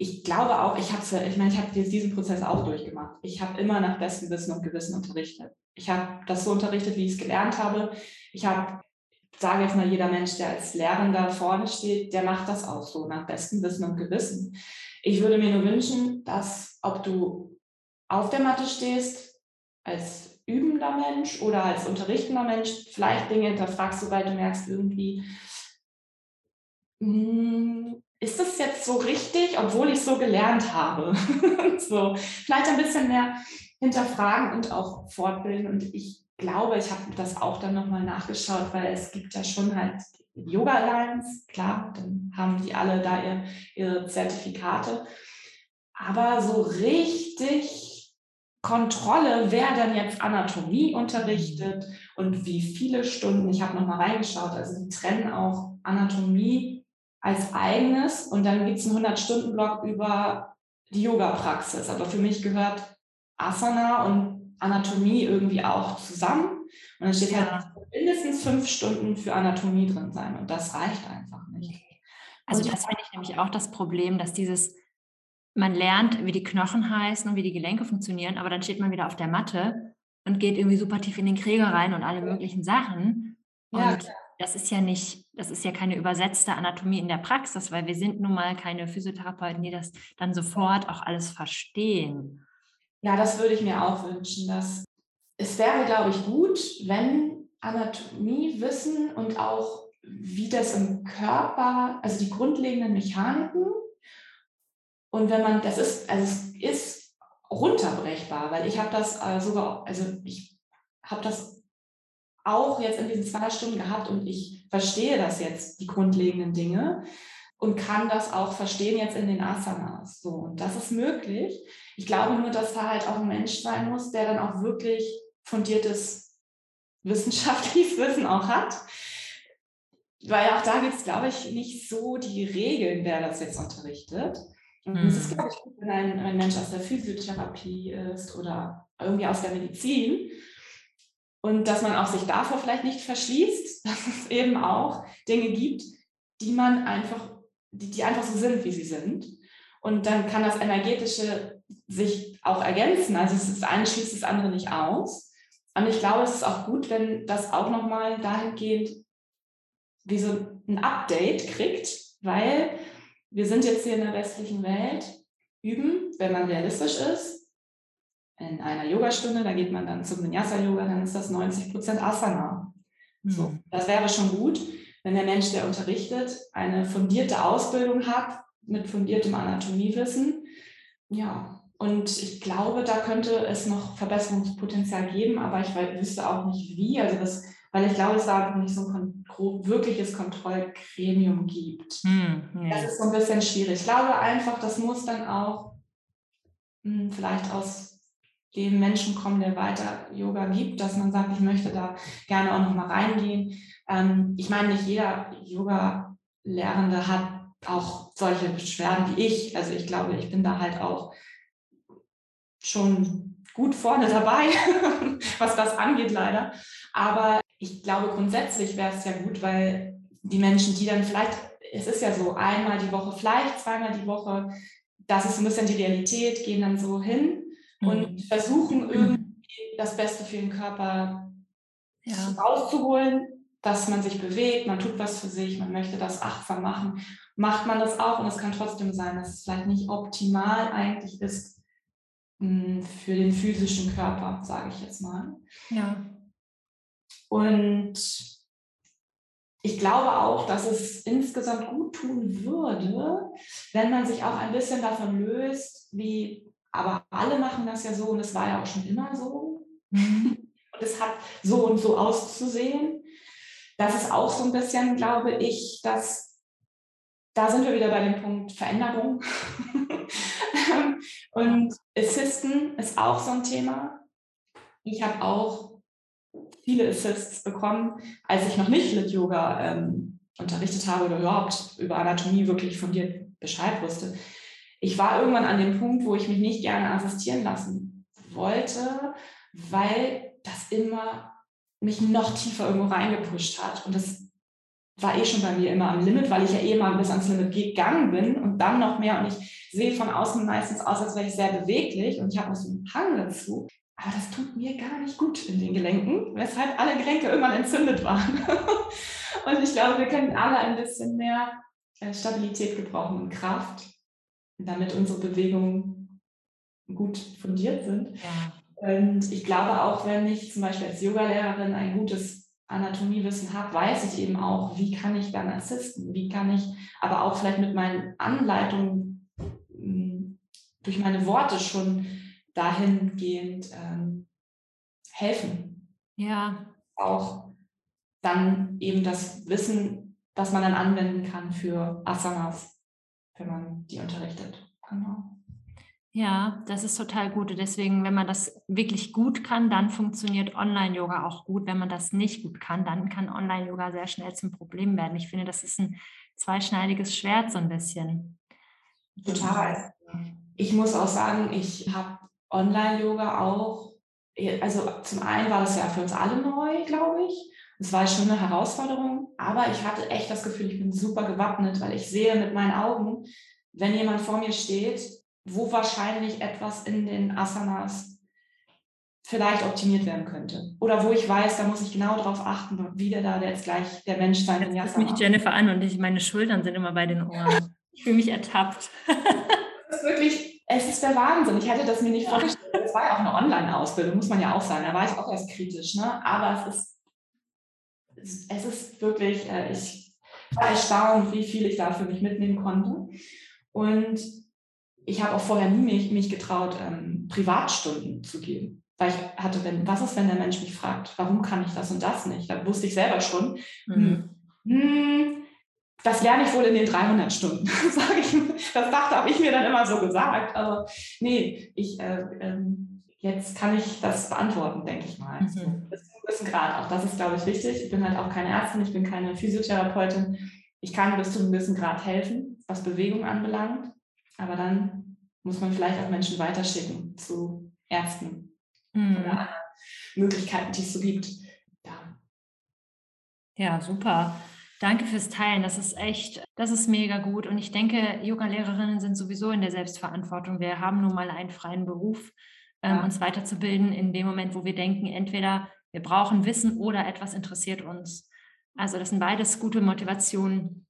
ich glaube auch, ich habe ich meine, ich habe diesen Prozess auch durchgemacht. Ich habe immer nach bestem Wissen und Gewissen unterrichtet. Ich habe das so unterrichtet, wie ich es gelernt habe. Ich habe, sage jetzt mal, jeder Mensch, der als Lehrender vorne steht, der macht das auch so nach bestem Wissen und Gewissen. Ich würde mir nur wünschen, dass ob du auf der Matte stehst, als übender Mensch oder als unterrichtender Mensch, vielleicht Dinge hinterfragst, sobald du merkst, irgendwie, hm, ist das jetzt so richtig, obwohl ich so gelernt habe? [laughs] so, vielleicht ein bisschen mehr hinterfragen und auch fortbilden. Und ich glaube, ich habe das auch dann nochmal nachgeschaut, weil es gibt ja schon halt Yoga Alliance, klar, dann haben die alle da ihr, ihre Zertifikate. Aber so richtig Kontrolle, wer dann jetzt Anatomie unterrichtet und wie viele Stunden, ich habe nochmal reingeschaut, also die trennen auch Anatomie als eigenes und dann gibt es einen 100-Stunden-Block über die Yoga-Praxis. Aber für mich gehört Asana und Anatomie irgendwie auch zusammen. Und dann steht halt mindestens fünf Stunden für Anatomie drin sein. Und das reicht einfach nicht. Also das finde ich nämlich auch das Problem, dass dieses, man lernt, wie die Knochen heißen und wie die Gelenke funktionieren, aber dann steht man wieder auf der Matte und geht irgendwie super tief in den Krieger rein und alle möglichen Sachen. Und ja, das ist ja nicht, das ist ja keine übersetzte Anatomie in der Praxis, weil wir sind nun mal keine Physiotherapeuten, die das dann sofort auch alles verstehen. Ja, das würde ich mir auch wünschen. Dass es wäre, glaube ich, gut, wenn Anatomiewissen und auch wie das im Körper, also die grundlegenden Mechaniken und wenn man, das ist, also es ist runterbrechbar, weil ich habe das äh, sogar, also ich habe das auch jetzt in diesen zwei Stunden gehabt und ich verstehe das jetzt, die grundlegenden Dinge und kann das auch verstehen jetzt in den Asanas. So, und das ist möglich. Ich glaube nur, dass da halt auch ein Mensch sein muss, der dann auch wirklich fundiertes wissenschaftliches Wissen auch hat. Weil auch da gibt es, glaube ich, nicht so die Regeln, wer das jetzt unterrichtet. Und es ist, mhm. glaube ich, gut, wenn ein, ein Mensch aus der Physiotherapie ist oder irgendwie aus der Medizin. Und dass man auch sich davor vielleicht nicht verschließt, [laughs] dass es eben auch Dinge gibt, die man einfach die, die einfach so sind, wie sie sind. Und dann kann das Energetische sich auch ergänzen. Also das eine schließt das andere nicht aus. Und ich glaube, es ist auch gut, wenn das auch nochmal dahingehend wie so ein Update kriegt, weil wir sind jetzt hier in der westlichen Welt, üben, wenn man realistisch ist, in einer Yogastunde, da geht man dann zum Vinyasa-Yoga, dann ist das 90 Prozent Asana. So, hm. das wäre schon gut wenn der Mensch, der unterrichtet, eine fundierte Ausbildung hat mit fundiertem Anatomiewissen. Ja, und ich glaube, da könnte es noch Verbesserungspotenzial geben, aber ich wüsste auch nicht wie. Also das, weil ich glaube, es da nicht so ein wirkliches Kontrollgremium gibt. Nee. Das ist so ein bisschen schwierig. Ich glaube einfach, das muss dann auch mh, hm, vielleicht aus dem Menschen kommen, der weiter Yoga gibt, dass man sagt, ich möchte da gerne auch noch mal reingehen. Ähm, ich meine, nicht jeder Yoga-Lehrende hat auch solche Beschwerden wie ich. Also ich glaube, ich bin da halt auch schon gut vorne dabei, [laughs] was das angeht leider. Aber ich glaube, grundsätzlich wäre es ja gut, weil die Menschen, die dann vielleicht, es ist ja so, einmal die Woche, vielleicht zweimal die Woche, das ist ein bisschen die Realität, gehen dann so hin und mhm. versuchen irgendwie das Beste für den Körper ja. rauszuholen dass man sich bewegt, man tut was für sich, man möchte das achtsam machen, macht man das auch und es kann trotzdem sein, dass es vielleicht nicht optimal eigentlich ist hm, für den physischen Körper, sage ich jetzt mal. Ja. Und ich glaube auch, dass es insgesamt gut tun würde, wenn man sich auch ein bisschen davon löst, wie, aber alle machen das ja so und es war ja auch schon immer so. Mhm. [laughs] Und es hat so und so auszusehen das ist auch so ein bisschen, glaube ich, dass da sind wir wieder bei dem Punkt Veränderung. [laughs] und Assisten ist auch so ein Thema. Ich habe auch viele Assists bekommen, als ich noch nicht Lit Yoga ähm, unterrichtet habe oder überhaupt über Anatomie wirklich von dir Bescheid wusste. Ich war irgendwann an dem Punkt, wo ich mich nicht gerne assistieren lassen wollte, weil das immer mich noch tiefer irgendwo reingepusht hat. Und das war eh schon bei mir immer am Limit, weil ich ja eh mal bis ans Limit gegangen bin und dann noch mehr. Und ich sehe von außen meistens aus, als wäre ich sehr beweglich und ich habe noch so einen Hang dazu. Aber das tut mir gar nicht gut in den Gelenken, weshalb alle Gelenke irgendwann entzündet waren. [laughs] und ich glaube, wir können alle ein bisschen mehr äh, Stabilität gebrauchen und Kraft, damit unsere Bewegungen gut fundiert sind. Ja. Und ich glaube auch, wenn ich zum Beispiel als Yogalehrerin ein gutes Anatomiewissen habe, weiß ich eben auch, wie kann ich dann assisten, wie kann ich aber auch vielleicht mit meinen Anleitungen hm, durch meine Worte schon dahingehend ähm, helfen. Ja. Auch dann eben das Wissen, was man dann anwenden kann für Asanas, wenn man die unterrichtet. Genau. Ja, das ist total gut. Deswegen, wenn man das wirklich gut kann, dann funktioniert Online-Yoga auch gut. Wenn man das nicht gut kann, dann kann Online-Yoga sehr schnell zum Problem werden. Ich finde, das ist ein zweischneidiges Schwert so ein bisschen. Total. Ich muss auch sagen, ich habe Online-Yoga auch, also zum einen war das ja für uns alle neu, glaube ich. Es war schon eine Herausforderung, aber ich hatte echt das Gefühl, ich bin super gewappnet, weil ich sehe mit meinen Augen, wenn jemand vor mir steht, wo wahrscheinlich etwas in den Asanas vielleicht optimiert werden könnte. Oder wo ich weiß, da muss ich genau darauf achten, wie der da jetzt gleich der Mensch sein Jetzt Jetzt mich Jennifer an und ich, meine Schultern sind immer bei den Ohren. [laughs] Ich fühle mich ertappt. Das ist wirklich, es ist der Wahnsinn. Ich hätte das mir nicht ja. vorgestellt. Es war ja auch eine Online-Ausbildung, muss man ja auch sagen. Da war ich auch erst kritisch. Ne? Aber es ist, es ist wirklich, äh, ich war erstaunt, wie viel ich da für mich mitnehmen konnte. Und ich habe auch vorher nie mich, mich getraut, ähm, Privatstunden zu geben. Weil ich hatte, wenn, was ist, wenn der Mensch mich fragt, warum kann ich das und das nicht? Da wusste ich selber schon, mhm. hm, das lerne ich wohl in den 300 Stunden, [laughs] sage ich. Das dachte, habe ich mir dann immer so gesagt. Aber nee, ich, äh, äh, jetzt kann ich das beantworten, denke ich mal. Mhm. Bis zu einem gewissen Grad. Auch das ist, glaube ich, wichtig. Ich bin halt auch keine Ärztin, ich bin keine Physiotherapeutin. Ich kann bis zu einem gewissen Grad helfen, was Bewegung anbelangt. Aber dann muss man vielleicht auch Menschen weiterschicken zu Ärzten mhm. oder Möglichkeiten, die es so gibt. Ja. ja, super. Danke fürs Teilen. Das ist echt, das ist mega gut. Und ich denke, Yoga-Lehrerinnen sind sowieso in der Selbstverantwortung. Wir haben nun mal einen freien Beruf, ähm, ja. uns weiterzubilden in dem Moment, wo wir denken, entweder wir brauchen Wissen oder etwas interessiert uns. Also das sind beides gute Motivationen,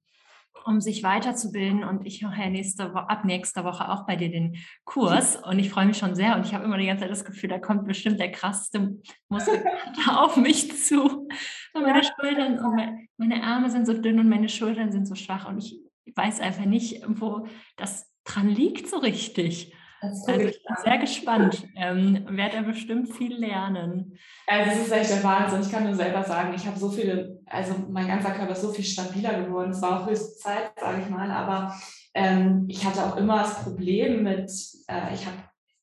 um sich weiterzubilden. Und ich mache nächste Woche, ab nächster Woche auch bei dir den Kurs. Und ich freue mich schon sehr. Und ich habe immer die ganze Zeit das Gefühl, da kommt bestimmt der krasseste Muskelkater [laughs] auf mich zu. Und meine Schultern und meine Arme sind so dünn und meine Schultern sind so schwach. Und ich weiß einfach nicht, wo das dran liegt so richtig. Also ich bin sehr gespannt. Ähm, werde er bestimmt viel lernen. Also es ist echt der Wahnsinn. Ich kann nur selber sagen, ich habe so viele, also mein ganzer Körper ist so viel stabiler geworden. Es war auch höchste Zeit, sage ich mal. Aber ähm, ich hatte auch immer das Problem mit, äh, ich habe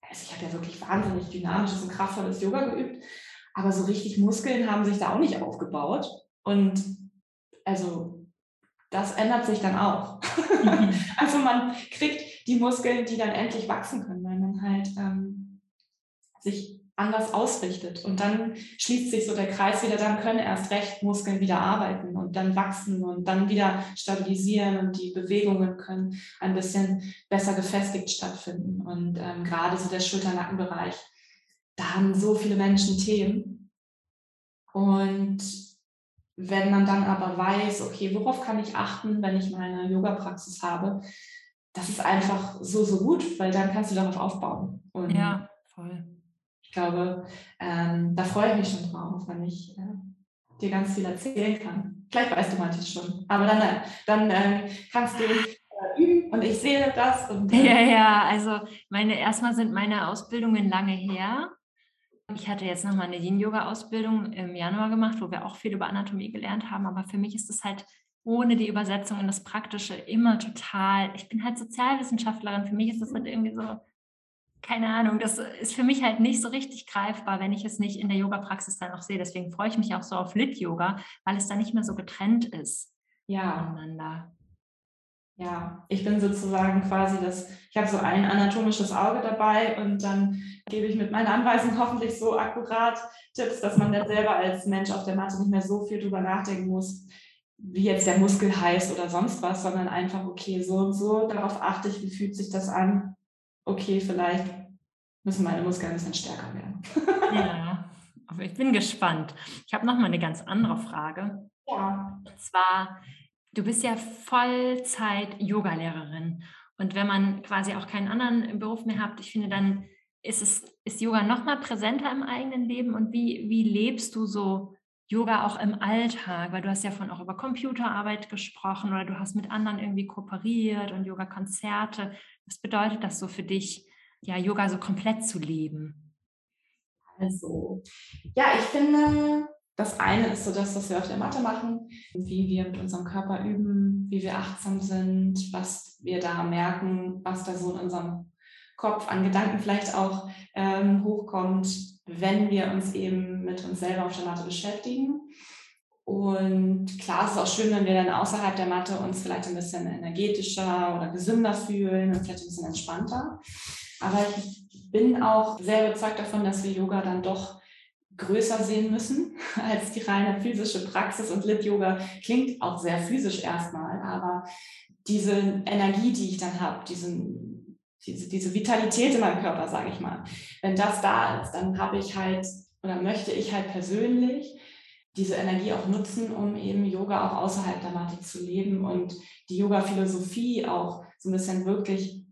also ich habe ja wirklich wahnsinnig dynamisches und kraftvolles Yoga geübt, aber so richtig Muskeln haben sich da auch nicht aufgebaut. Und also das ändert sich dann auch. [laughs] [laughs] Also man kriegt die Muskeln, die dann endlich wachsen können, weil man halt ähm, sich anders ausrichtet. Und dann schließt sich so der Kreis wieder, dann können erst recht Muskeln wieder arbeiten und dann wachsen und dann wieder stabilisieren und die Bewegungen können ein bisschen besser gefestigt stattfinden. Und ähm, gerade so der Schulter-Nackenbereich, da haben so viele Menschen Themen. Und wenn man dann aber weiß, okay, worauf kann ich achten, wenn ich meine Yoga-Praxis habe, das ist einfach so, so gut, weil dann kannst du darauf aufbauen. Und ja, voll. Ich glaube, ähm, da freue ich mich schon drauf, wenn ich äh, dir ganz viel erzählen kann. Vielleicht weißt du manches schon, aber dann, äh, dann äh, kannst du äh, üben und ich sehe das. Und, äh, [laughs] ja, ja, also meine, erstmal sind meine Ausbildungen lange her. Ich hatte jetzt nochmal eine Yin-Yoga-Ausbildung im Januar gemacht, wo wir auch viel über Anatomie gelernt haben, aber für mich ist es halt ohne die Übersetzung in das Praktische immer total. Ich bin halt Sozialwissenschaftlerin. Für mich ist das halt irgendwie so, keine Ahnung, das ist für mich halt nicht so richtig greifbar, wenn ich es nicht in der Yoga-Praxis dann auch sehe. Deswegen freue ich mich auch so auf Lit-Yoga, weil es da nicht mehr so getrennt ist ja. voneinander. Ja, ich bin sozusagen quasi das, ich habe so ein anatomisches Auge dabei und dann gebe ich mit meiner Anweisung hoffentlich so akkurat Tipps, dass man dann selber als Mensch auf der Matte nicht mehr so viel drüber nachdenken muss, wie jetzt der Muskel heißt oder sonst was, sondern einfach, okay, so und so, darauf achte ich, wie fühlt sich das an? Okay, vielleicht müssen meine Muskeln ein bisschen stärker werden. [laughs] ja, ich bin gespannt. Ich habe noch mal eine ganz andere Frage. Ja. Und zwar, du bist ja Vollzeit-Yoga-Lehrerin. Und wenn man quasi auch keinen anderen Beruf mehr hat, ich finde, dann ist, es, ist Yoga noch mal präsenter im eigenen Leben. Und wie, wie lebst du so Yoga auch im Alltag, weil du hast ja von auch über Computerarbeit gesprochen oder du hast mit anderen irgendwie kooperiert und Yoga-Konzerte. Was bedeutet das so für dich, ja, Yoga so komplett zu leben? Also, ja, ich finde, das eine ist so das, was wir auf der Matte machen, wie wir mit unserem Körper üben, wie wir achtsam sind, was wir da merken, was da so in unserem Kopf an Gedanken vielleicht auch ähm, hochkommt, wenn wir uns eben mit uns selber auf der Matte beschäftigen. Und klar, es ist auch schön, wenn wir dann außerhalb der Matte uns vielleicht ein bisschen energetischer oder gesünder fühlen und vielleicht ein bisschen entspannter. Aber ich bin auch sehr überzeugt davon, dass wir Yoga dann doch größer sehen müssen [laughs] als die reine physische Praxis. Und Lit-Yoga klingt auch sehr physisch erstmal, aber diese Energie, die ich dann habe, diesen, diese, diese Vitalität in meinem Körper, sage ich mal, wenn das da ist, dann habe ich halt oder möchte ich halt persönlich diese Energie auch nutzen, um eben Yoga auch außerhalb der Matte zu leben und die Yoga-Philosophie auch so ein bisschen wirklich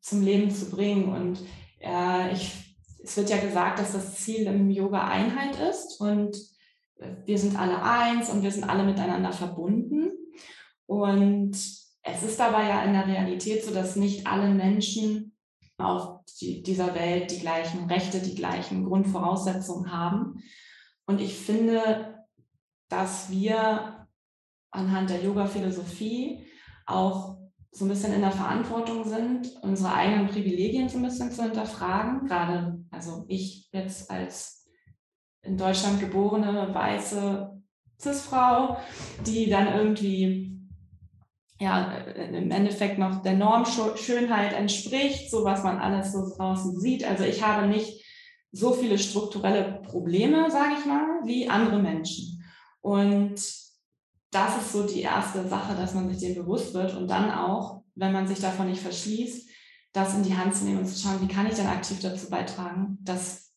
zum Leben zu bringen. Und äh, ich, es wird ja gesagt, dass das Ziel im Yoga Einheit ist und wir sind alle eins und wir sind alle miteinander verbunden. Und es ist dabei ja in der Realität so, dass nicht alle Menschen auf die, dieser Welt die gleichen Rechte, die gleichen Grundvoraussetzungen haben. Und ich finde, dass wir anhand der Yoga-Philosophie auch so ein bisschen in der Verantwortung sind, unsere eigenen Privilegien so ein bisschen zu hinterfragen. Gerade, also ich jetzt als in Deutschland geborene weiße Cis-Frau, die dann irgendwie ja, im Endeffekt noch der Normschönheit entspricht, so was man alles so draußen sieht. Also ich habe nicht so viele strukturelle Probleme, sage ich mal, wie andere Menschen. Und das ist so die erste Sache, dass man sich dem bewusst wird und dann auch, wenn man sich davon nicht verschließt, das in die Hand zu nehmen und zu schauen, wie kann ich denn aktiv dazu beitragen, dass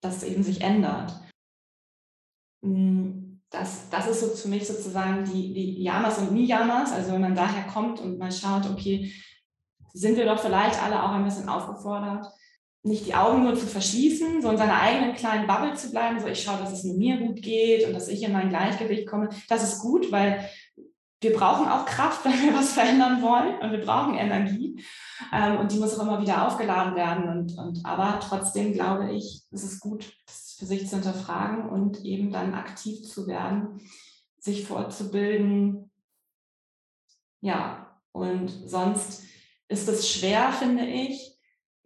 das eben sich ändert. Hm, das, das ist so für mich sozusagen die, die Yamas und Niyamas, also wenn man daher kommt und mal schaut, okay, sind wir doch vielleicht alle auch ein bisschen aufgefordert, nicht die Augen nur zu verschließen, so in seiner eigenen kleinen Bubble zu bleiben, so ich schaue, dass es mir gut geht und dass ich in mein Gleichgewicht komme. Das ist gut, weil wir brauchen auch Kraft, [laughs] wenn wir was verändern wollen und wir brauchen Energie ähm, und die muss auch immer wieder aufgeladen werden. Und, und aber trotzdem glaube ich, es ist gut, für sich zu hinterfragen und eben dann aktiv zu werden, sich fortzubilden. Ja, und sonst ist es schwer, finde ich,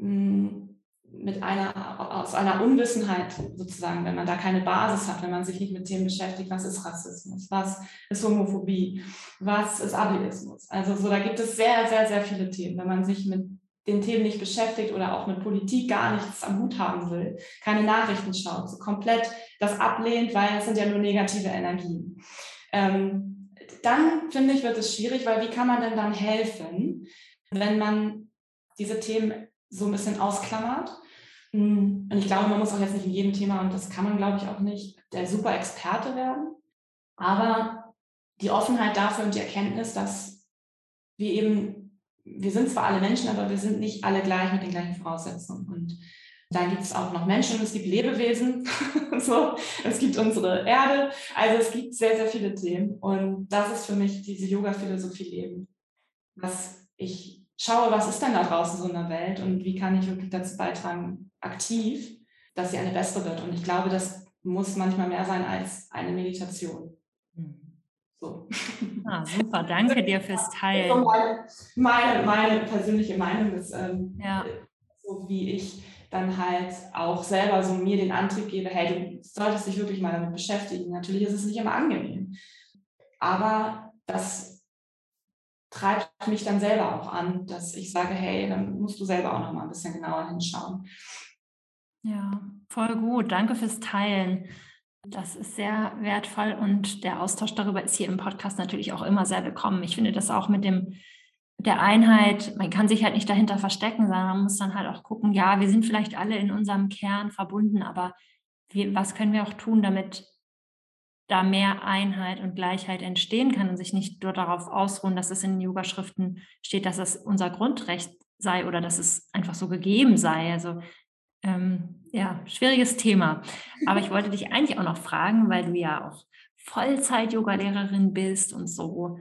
hm, mit einer, aus einer Unwissenheit sozusagen, wenn man da keine Basis hat, wenn man sich nicht mit Themen beschäftigt, was ist Rassismus, was ist Homophobie, was ist Ableismus. Also so, da gibt es sehr, sehr, sehr viele Themen. Wenn man sich mit den Themen nicht beschäftigt oder auch mit Politik gar nichts am Hut haben will, keine Nachrichten schaut, so komplett das ablehnt, weil es sind ja nur negative Energien. Ähm, dann finde ich, wird es schwierig, weil wie kann man denn dann helfen, wenn man diese Themen so ein bisschen ausklammert hm, und ich glaube, man muss auch jetzt nicht in jedem Thema, und das kann man, glaube ich, auch nicht, der super Experte werden. Aber die Offenheit dafür und die Erkenntnis, dass wir eben, wir sind zwar alle Menschen, aber wir sind nicht alle gleich mit den gleichen Voraussetzungen. Und dann gibt es auch noch Menschen, es gibt Lebewesen, [laughs] so, es gibt unsere Erde. Also es gibt sehr, sehr viele Themen. Und das ist für mich diese Yoga-Philosophie Leben, was ich schaue, was ist denn da draußen so in der Welt und wie kann ich wirklich dazu beitragen, aktiv, dass sie eine bessere wird. Und ich glaube, das muss manchmal mehr sein als eine Meditation. So. Ah, super, danke dir fürs [laughs] Teilen. Meine, meine, meine, persönliche Meinung ist, ähm, ja. so wie ich dann halt auch selber so mir den Antrieb gebe, hey, du solltest dich wirklich mal damit beschäftigen. Natürlich ist es nicht immer angenehm, aber das treibt mich dann selber auch an, dass ich sage, hey, dann musst du selber auch noch mal ein bisschen genauer hinschauen. Ja, voll gut. Danke fürs Teilen. Das ist sehr wertvoll und der Austausch darüber ist hier im Podcast natürlich auch immer sehr willkommen. Ich finde das auch mit dem der Einheit, man kann sich halt nicht dahinter verstecken, sondern man muss dann halt auch gucken, ja, wir sind vielleicht alle in unserem Kern verbunden, aber wir, was können wir auch tun, damit da mehr Einheit und Gleichheit entstehen kann und sich nicht nur darauf ausruhen, dass es in den Yoga-Schriften steht, dass es unser Grundrecht sei oder dass es einfach so gegeben sei. Also Ähm, ja, schwieriges Thema. Aber ich wollte dich eigentlich auch noch fragen, weil du ja auch Vollzeit-Yoga-Lehrerin bist und so.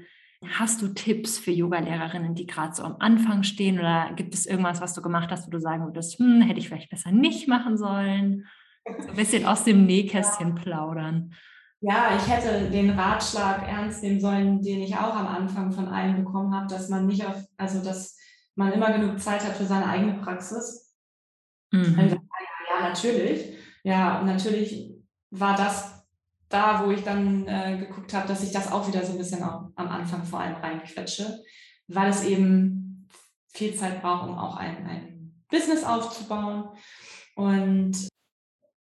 Hast du Tipps für Yoga-Lehrerinnen, die gerade so am Anfang stehen? Oder gibt es irgendwas, was du gemacht hast, wo du sagen würdest, hm, hätte ich vielleicht besser nicht machen sollen? So ein bisschen aus dem Nähkästchen plaudern. Ja, ich hätte den Ratschlag ernst nehmen sollen, den ich auch am Anfang von allen bekommen habe, dass man nicht auf, also dass man immer genug Zeit hat für seine eigene Praxis. Mhm. Ja, natürlich. Ja, natürlich war das da, wo ich dann äh, geguckt habe, dass ich das auch wieder so ein bisschen auch am Anfang vor allem reinquetsche, weil es eben viel Zeit braucht, um auch ein, ein Business aufzubauen. Und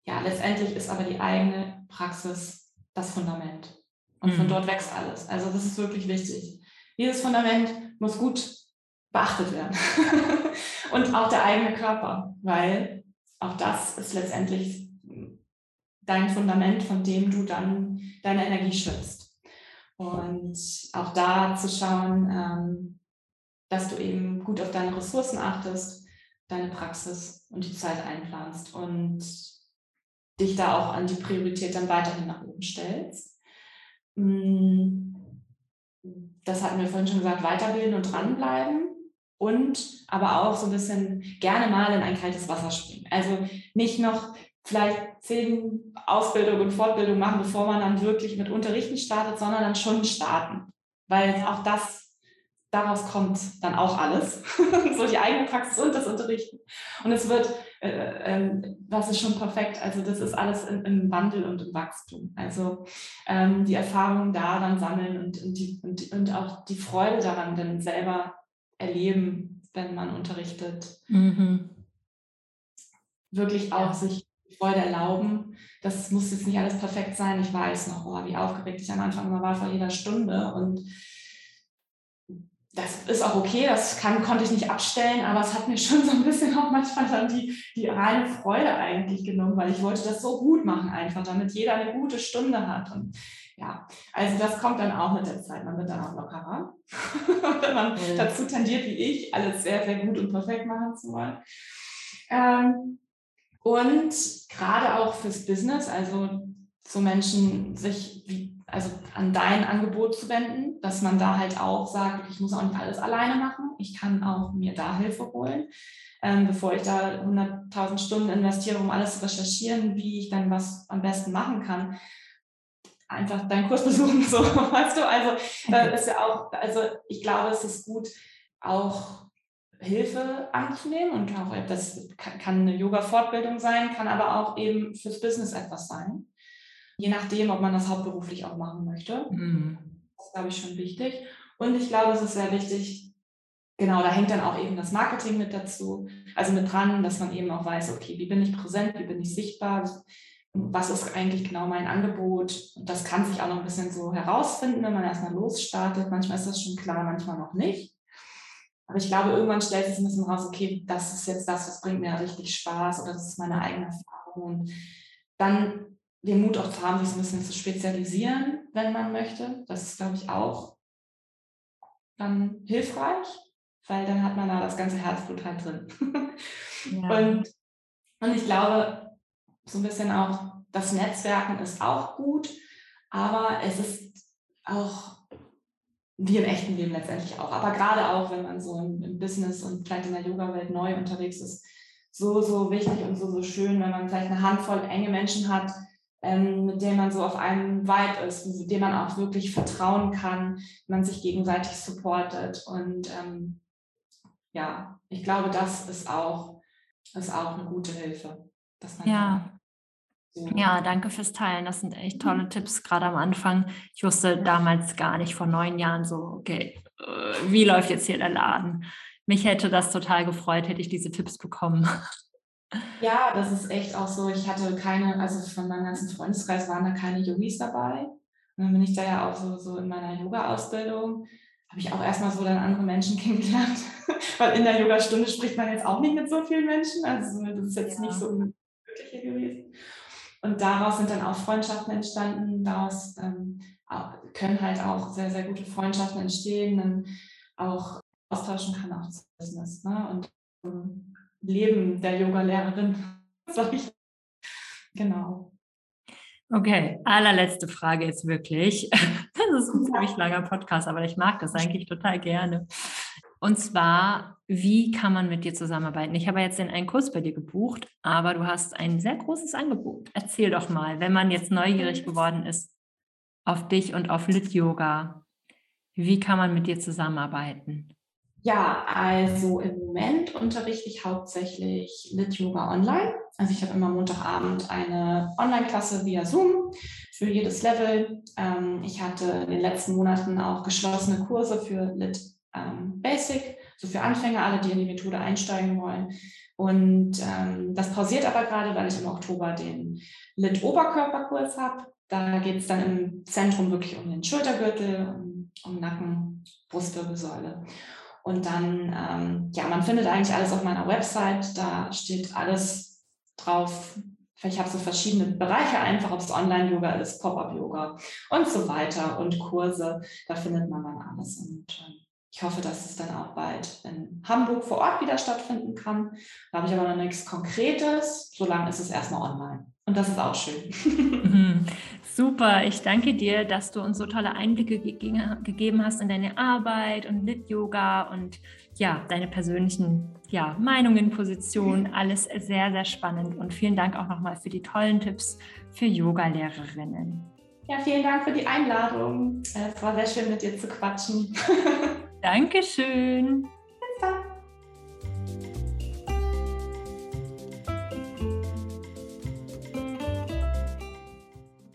ja, letztendlich ist aber die eigene Praxis das Fundament. Und von mhm. dort wächst alles. Also das ist wirklich wichtig. Dieses Fundament muss gut beachtet werden. [laughs] und auch der eigene Körper, weil auch das ist letztendlich dein Fundament, von dem du dann deine Energie schöpfst. Und auch da zu schauen, ähm, dass du eben gut auf deine Ressourcen achtest, deine Praxis und die Zeit einplanst und dich da auch an die Priorität dann weiterhin nach oben stellst. Mm, das hatten wir vorhin schon gesagt, weiterbilden und dranbleiben und aber auch so ein bisschen gerne mal in ein kaltes Wasser springen. Also nicht noch vielleicht zehn Ausbildungen und Fortbildungen machen, bevor man dann wirklich mit Unterrichten startet, sondern dann schon starten. Weil auch das, daraus kommt dann auch alles. [laughs] so die eigene Praxis und das Unterrichten. Und es wird, äh, äh, das ist schon perfekt. Also das ist alles im, im Wandel und im Wachstum. Also ähm, die Erfahrungen da dann sammeln und, und, die, und, und auch die Freude daran dann selber erleben, wenn man unterrichtet. Mhm. Wirklich auch ja. sich Freude erlauben. Das muss jetzt nicht alles perfekt sein. Ich weiß noch, oh, wie aufgeregt ich am Anfang immer war vor jeder Stunde. Und das ist auch okay, das kann, konnte ich nicht abstellen, aber es hat mir [laughs] schon so ein bisschen auch manchmal dann die, die reine Freude eigentlich genommen, weil ich wollte das so gut machen einfach, damit jeder eine gute Stunde hat. Und ja, also das kommt dann auch mit der Zeit. Man wird dann auch lockerer, [laughs] wenn man ja. dazu tendiert, wie ich, alles sehr, sehr gut und perfekt machen zu wollen. Ähm, und gerade auch fürs Business, also so Menschen sich wie, also an dein Angebot zu wenden, dass man da halt auch sagt, ich muss auch nicht alles alleine machen, ich kann auch mir da Hilfe holen, ähm, bevor ich da 100.000 Stunden investiere, um alles zu recherchieren, wie ich dann was am besten machen kann. Einfach deinen Kurs besuchen, [laughs] so, weißt du, also äh, ist ja auch, also ich glaube, es ist gut, auch Hilfe anzunehmen und auch das kann eine Yoga-Fortbildung sein, kann aber auch eben fürs Business etwas sein. Je nachdem, ob man das hauptberuflich auch machen möchte. Mhm. Das ist, glaube ich, schon wichtig. Und ich glaube, es ist sehr wichtig, genau, da hängt dann auch eben das Marketing mit dazu, also mit dran, dass man eben auch weiß, okay, wie bin ich präsent, wie bin ich sichtbar, was ist eigentlich genau mein Angebot. Und das kann sich auch noch ein bisschen so herausfinden, wenn man erstmal losstartet. Manchmal ist das schon klar, manchmal noch nicht. Aber ich glaube, irgendwann stellt sich ein bisschen raus, okay, das ist jetzt das, was bringt mir richtig Spaß oder das ist meine eigene Erfahrung. Und dann den Mut auch zu haben, sich ein bisschen zu spezialisieren, wenn man möchte. Das ist, glaube ich, auch dann hilfreich, weil dann hat man da das ganze Herzblut halt drin. [laughs] Ja. Und, und ich glaube, so ein bisschen auch das Netzwerken ist auch gut, aber es ist auch wie im echten Leben letztendlich auch. Aber gerade auch, wenn man so im, Business und vielleicht in der Yoga-Welt neu unterwegs ist, so, so wichtig und so, so schön, wenn man vielleicht eine Handvoll enge Menschen hat, ähm, mit denen man so auf einem Vibe ist, mit denen man auch wirklich vertrauen kann, man sich gegenseitig supportet. Und ähm, ja, ich glaube, das ist auch, ist auch eine gute Hilfe. ja, ja, danke fürs Teilen. Das sind echt tolle mhm. Tipps, gerade am Anfang. Ich wusste damals gar nicht, vor neun Jahren so, okay, äh, wie läuft jetzt hier der Laden? Mich hätte das total gefreut, hätte ich diese Tipps bekommen. [laughs] Ja, das ist echt auch so. Ich hatte keine, also von meinem ganzen Freundeskreis waren da keine Yogis dabei. Und dann bin ich da ja auch so, so in meiner Yoga-Ausbildung, habe ich auch erstmal so dann andere Menschen [laughs] kennengelernt. Weil in der Yoga-Stunde spricht man jetzt auch nicht mit so vielen Menschen. Also das ist jetzt ja. nicht so wirklich gewesen. Und daraus sind dann auch Freundschaften entstanden. Daraus ähm, können halt auch sehr, sehr gute Freundschaften entstehen. Dann auch austauschen kann auch das Business. Ne? Und ähm, Leben der Yoga-Lehrerin [laughs] genau. Okay, allerletzte Frage jetzt wirklich. [laughs] Das ist ein ziemlich langer Podcast, aber ich mag das eigentlich total gerne. Und zwar, wie kann man mit dir zusammenarbeiten? Ich habe jetzt den einen Kurs bei dir gebucht, aber du hast ein sehr großes Angebot. Erzähl doch mal, wenn man jetzt neugierig geworden ist auf dich und auf Lit Yoga, wie kann man mit dir zusammenarbeiten? Ja, also im Moment unterrichte ich hauptsächlich Lit Yoga online. Also ich habe immer Montagabend eine Online-Klasse via Zoom für jedes Level. Ähm, ich hatte in den letzten Monaten auch geschlossene Kurse für Lit ähm, Basic, so für Anfänger, alle, die in die Methode einsteigen wollen. Und ähm, das pausiert aber gerade, weil ich im Oktober den Lit Oberkörperkurs habe. Da geht es dann im Zentrum wirklich um den Schultergürtel, um, um Nacken, Brustwirbelsäule. Und dann, ähm, ja, man findet eigentlich alles auf meiner Website. Da steht alles drauf. Ich habe so verschiedene Bereiche einfach, ob es Online-Yoga ist, Pop-Up-Yoga und so weiter und Kurse. Da findet man dann alles. Und äh, ich hoffe, dass es dann auch bald in Hamburg vor Ort wieder stattfinden kann. Da habe ich aber noch nichts Konkretes. Solange ist es erstmal online. Und das ist auch schön. Mhm. Super, ich danke dir, dass du uns so tolle Einblicke gegeben hast in deine Arbeit und Lit-Yoga und ja, deine persönlichen ja, Meinungen, Positionen. Alles sehr, sehr spannend. Und vielen Dank auch nochmal für die tollen Tipps für Yoga-Lehrerinnen. Ja, vielen Dank für die Einladung. Es war sehr schön, mit dir zu quatschen. [laughs] Dankeschön. Bis dann.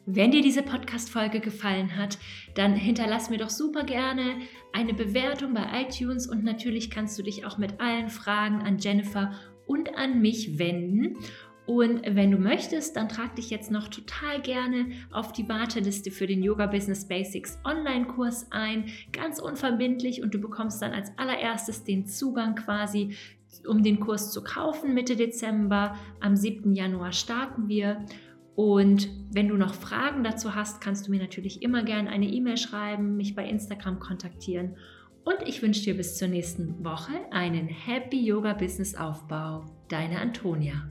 Wenn dir diese Podcast-Folge gefallen hat, dann hinterlass mir doch super gerne eine Bewertung bei iTunes und natürlich kannst du dich auch mit allen Fragen an Jennifer und an mich wenden. Und wenn du möchtest, dann trag dich jetzt noch total gerne auf die Warteliste für den Yoga Business Basics Online-Kurs ein. Ganz unverbindlich und du bekommst dann als allererstes den Zugang quasi, um den Kurs zu kaufen Mitte Dezember. Am 7. Januar starten wir. Und wenn du noch Fragen dazu hast, kannst du mir natürlich immer gerne eine E-Mail schreiben, mich bei Instagram kontaktieren. Und ich wünsche dir bis zur nächsten Woche einen Happy Yoga Business Aufbau. Deine Antonia.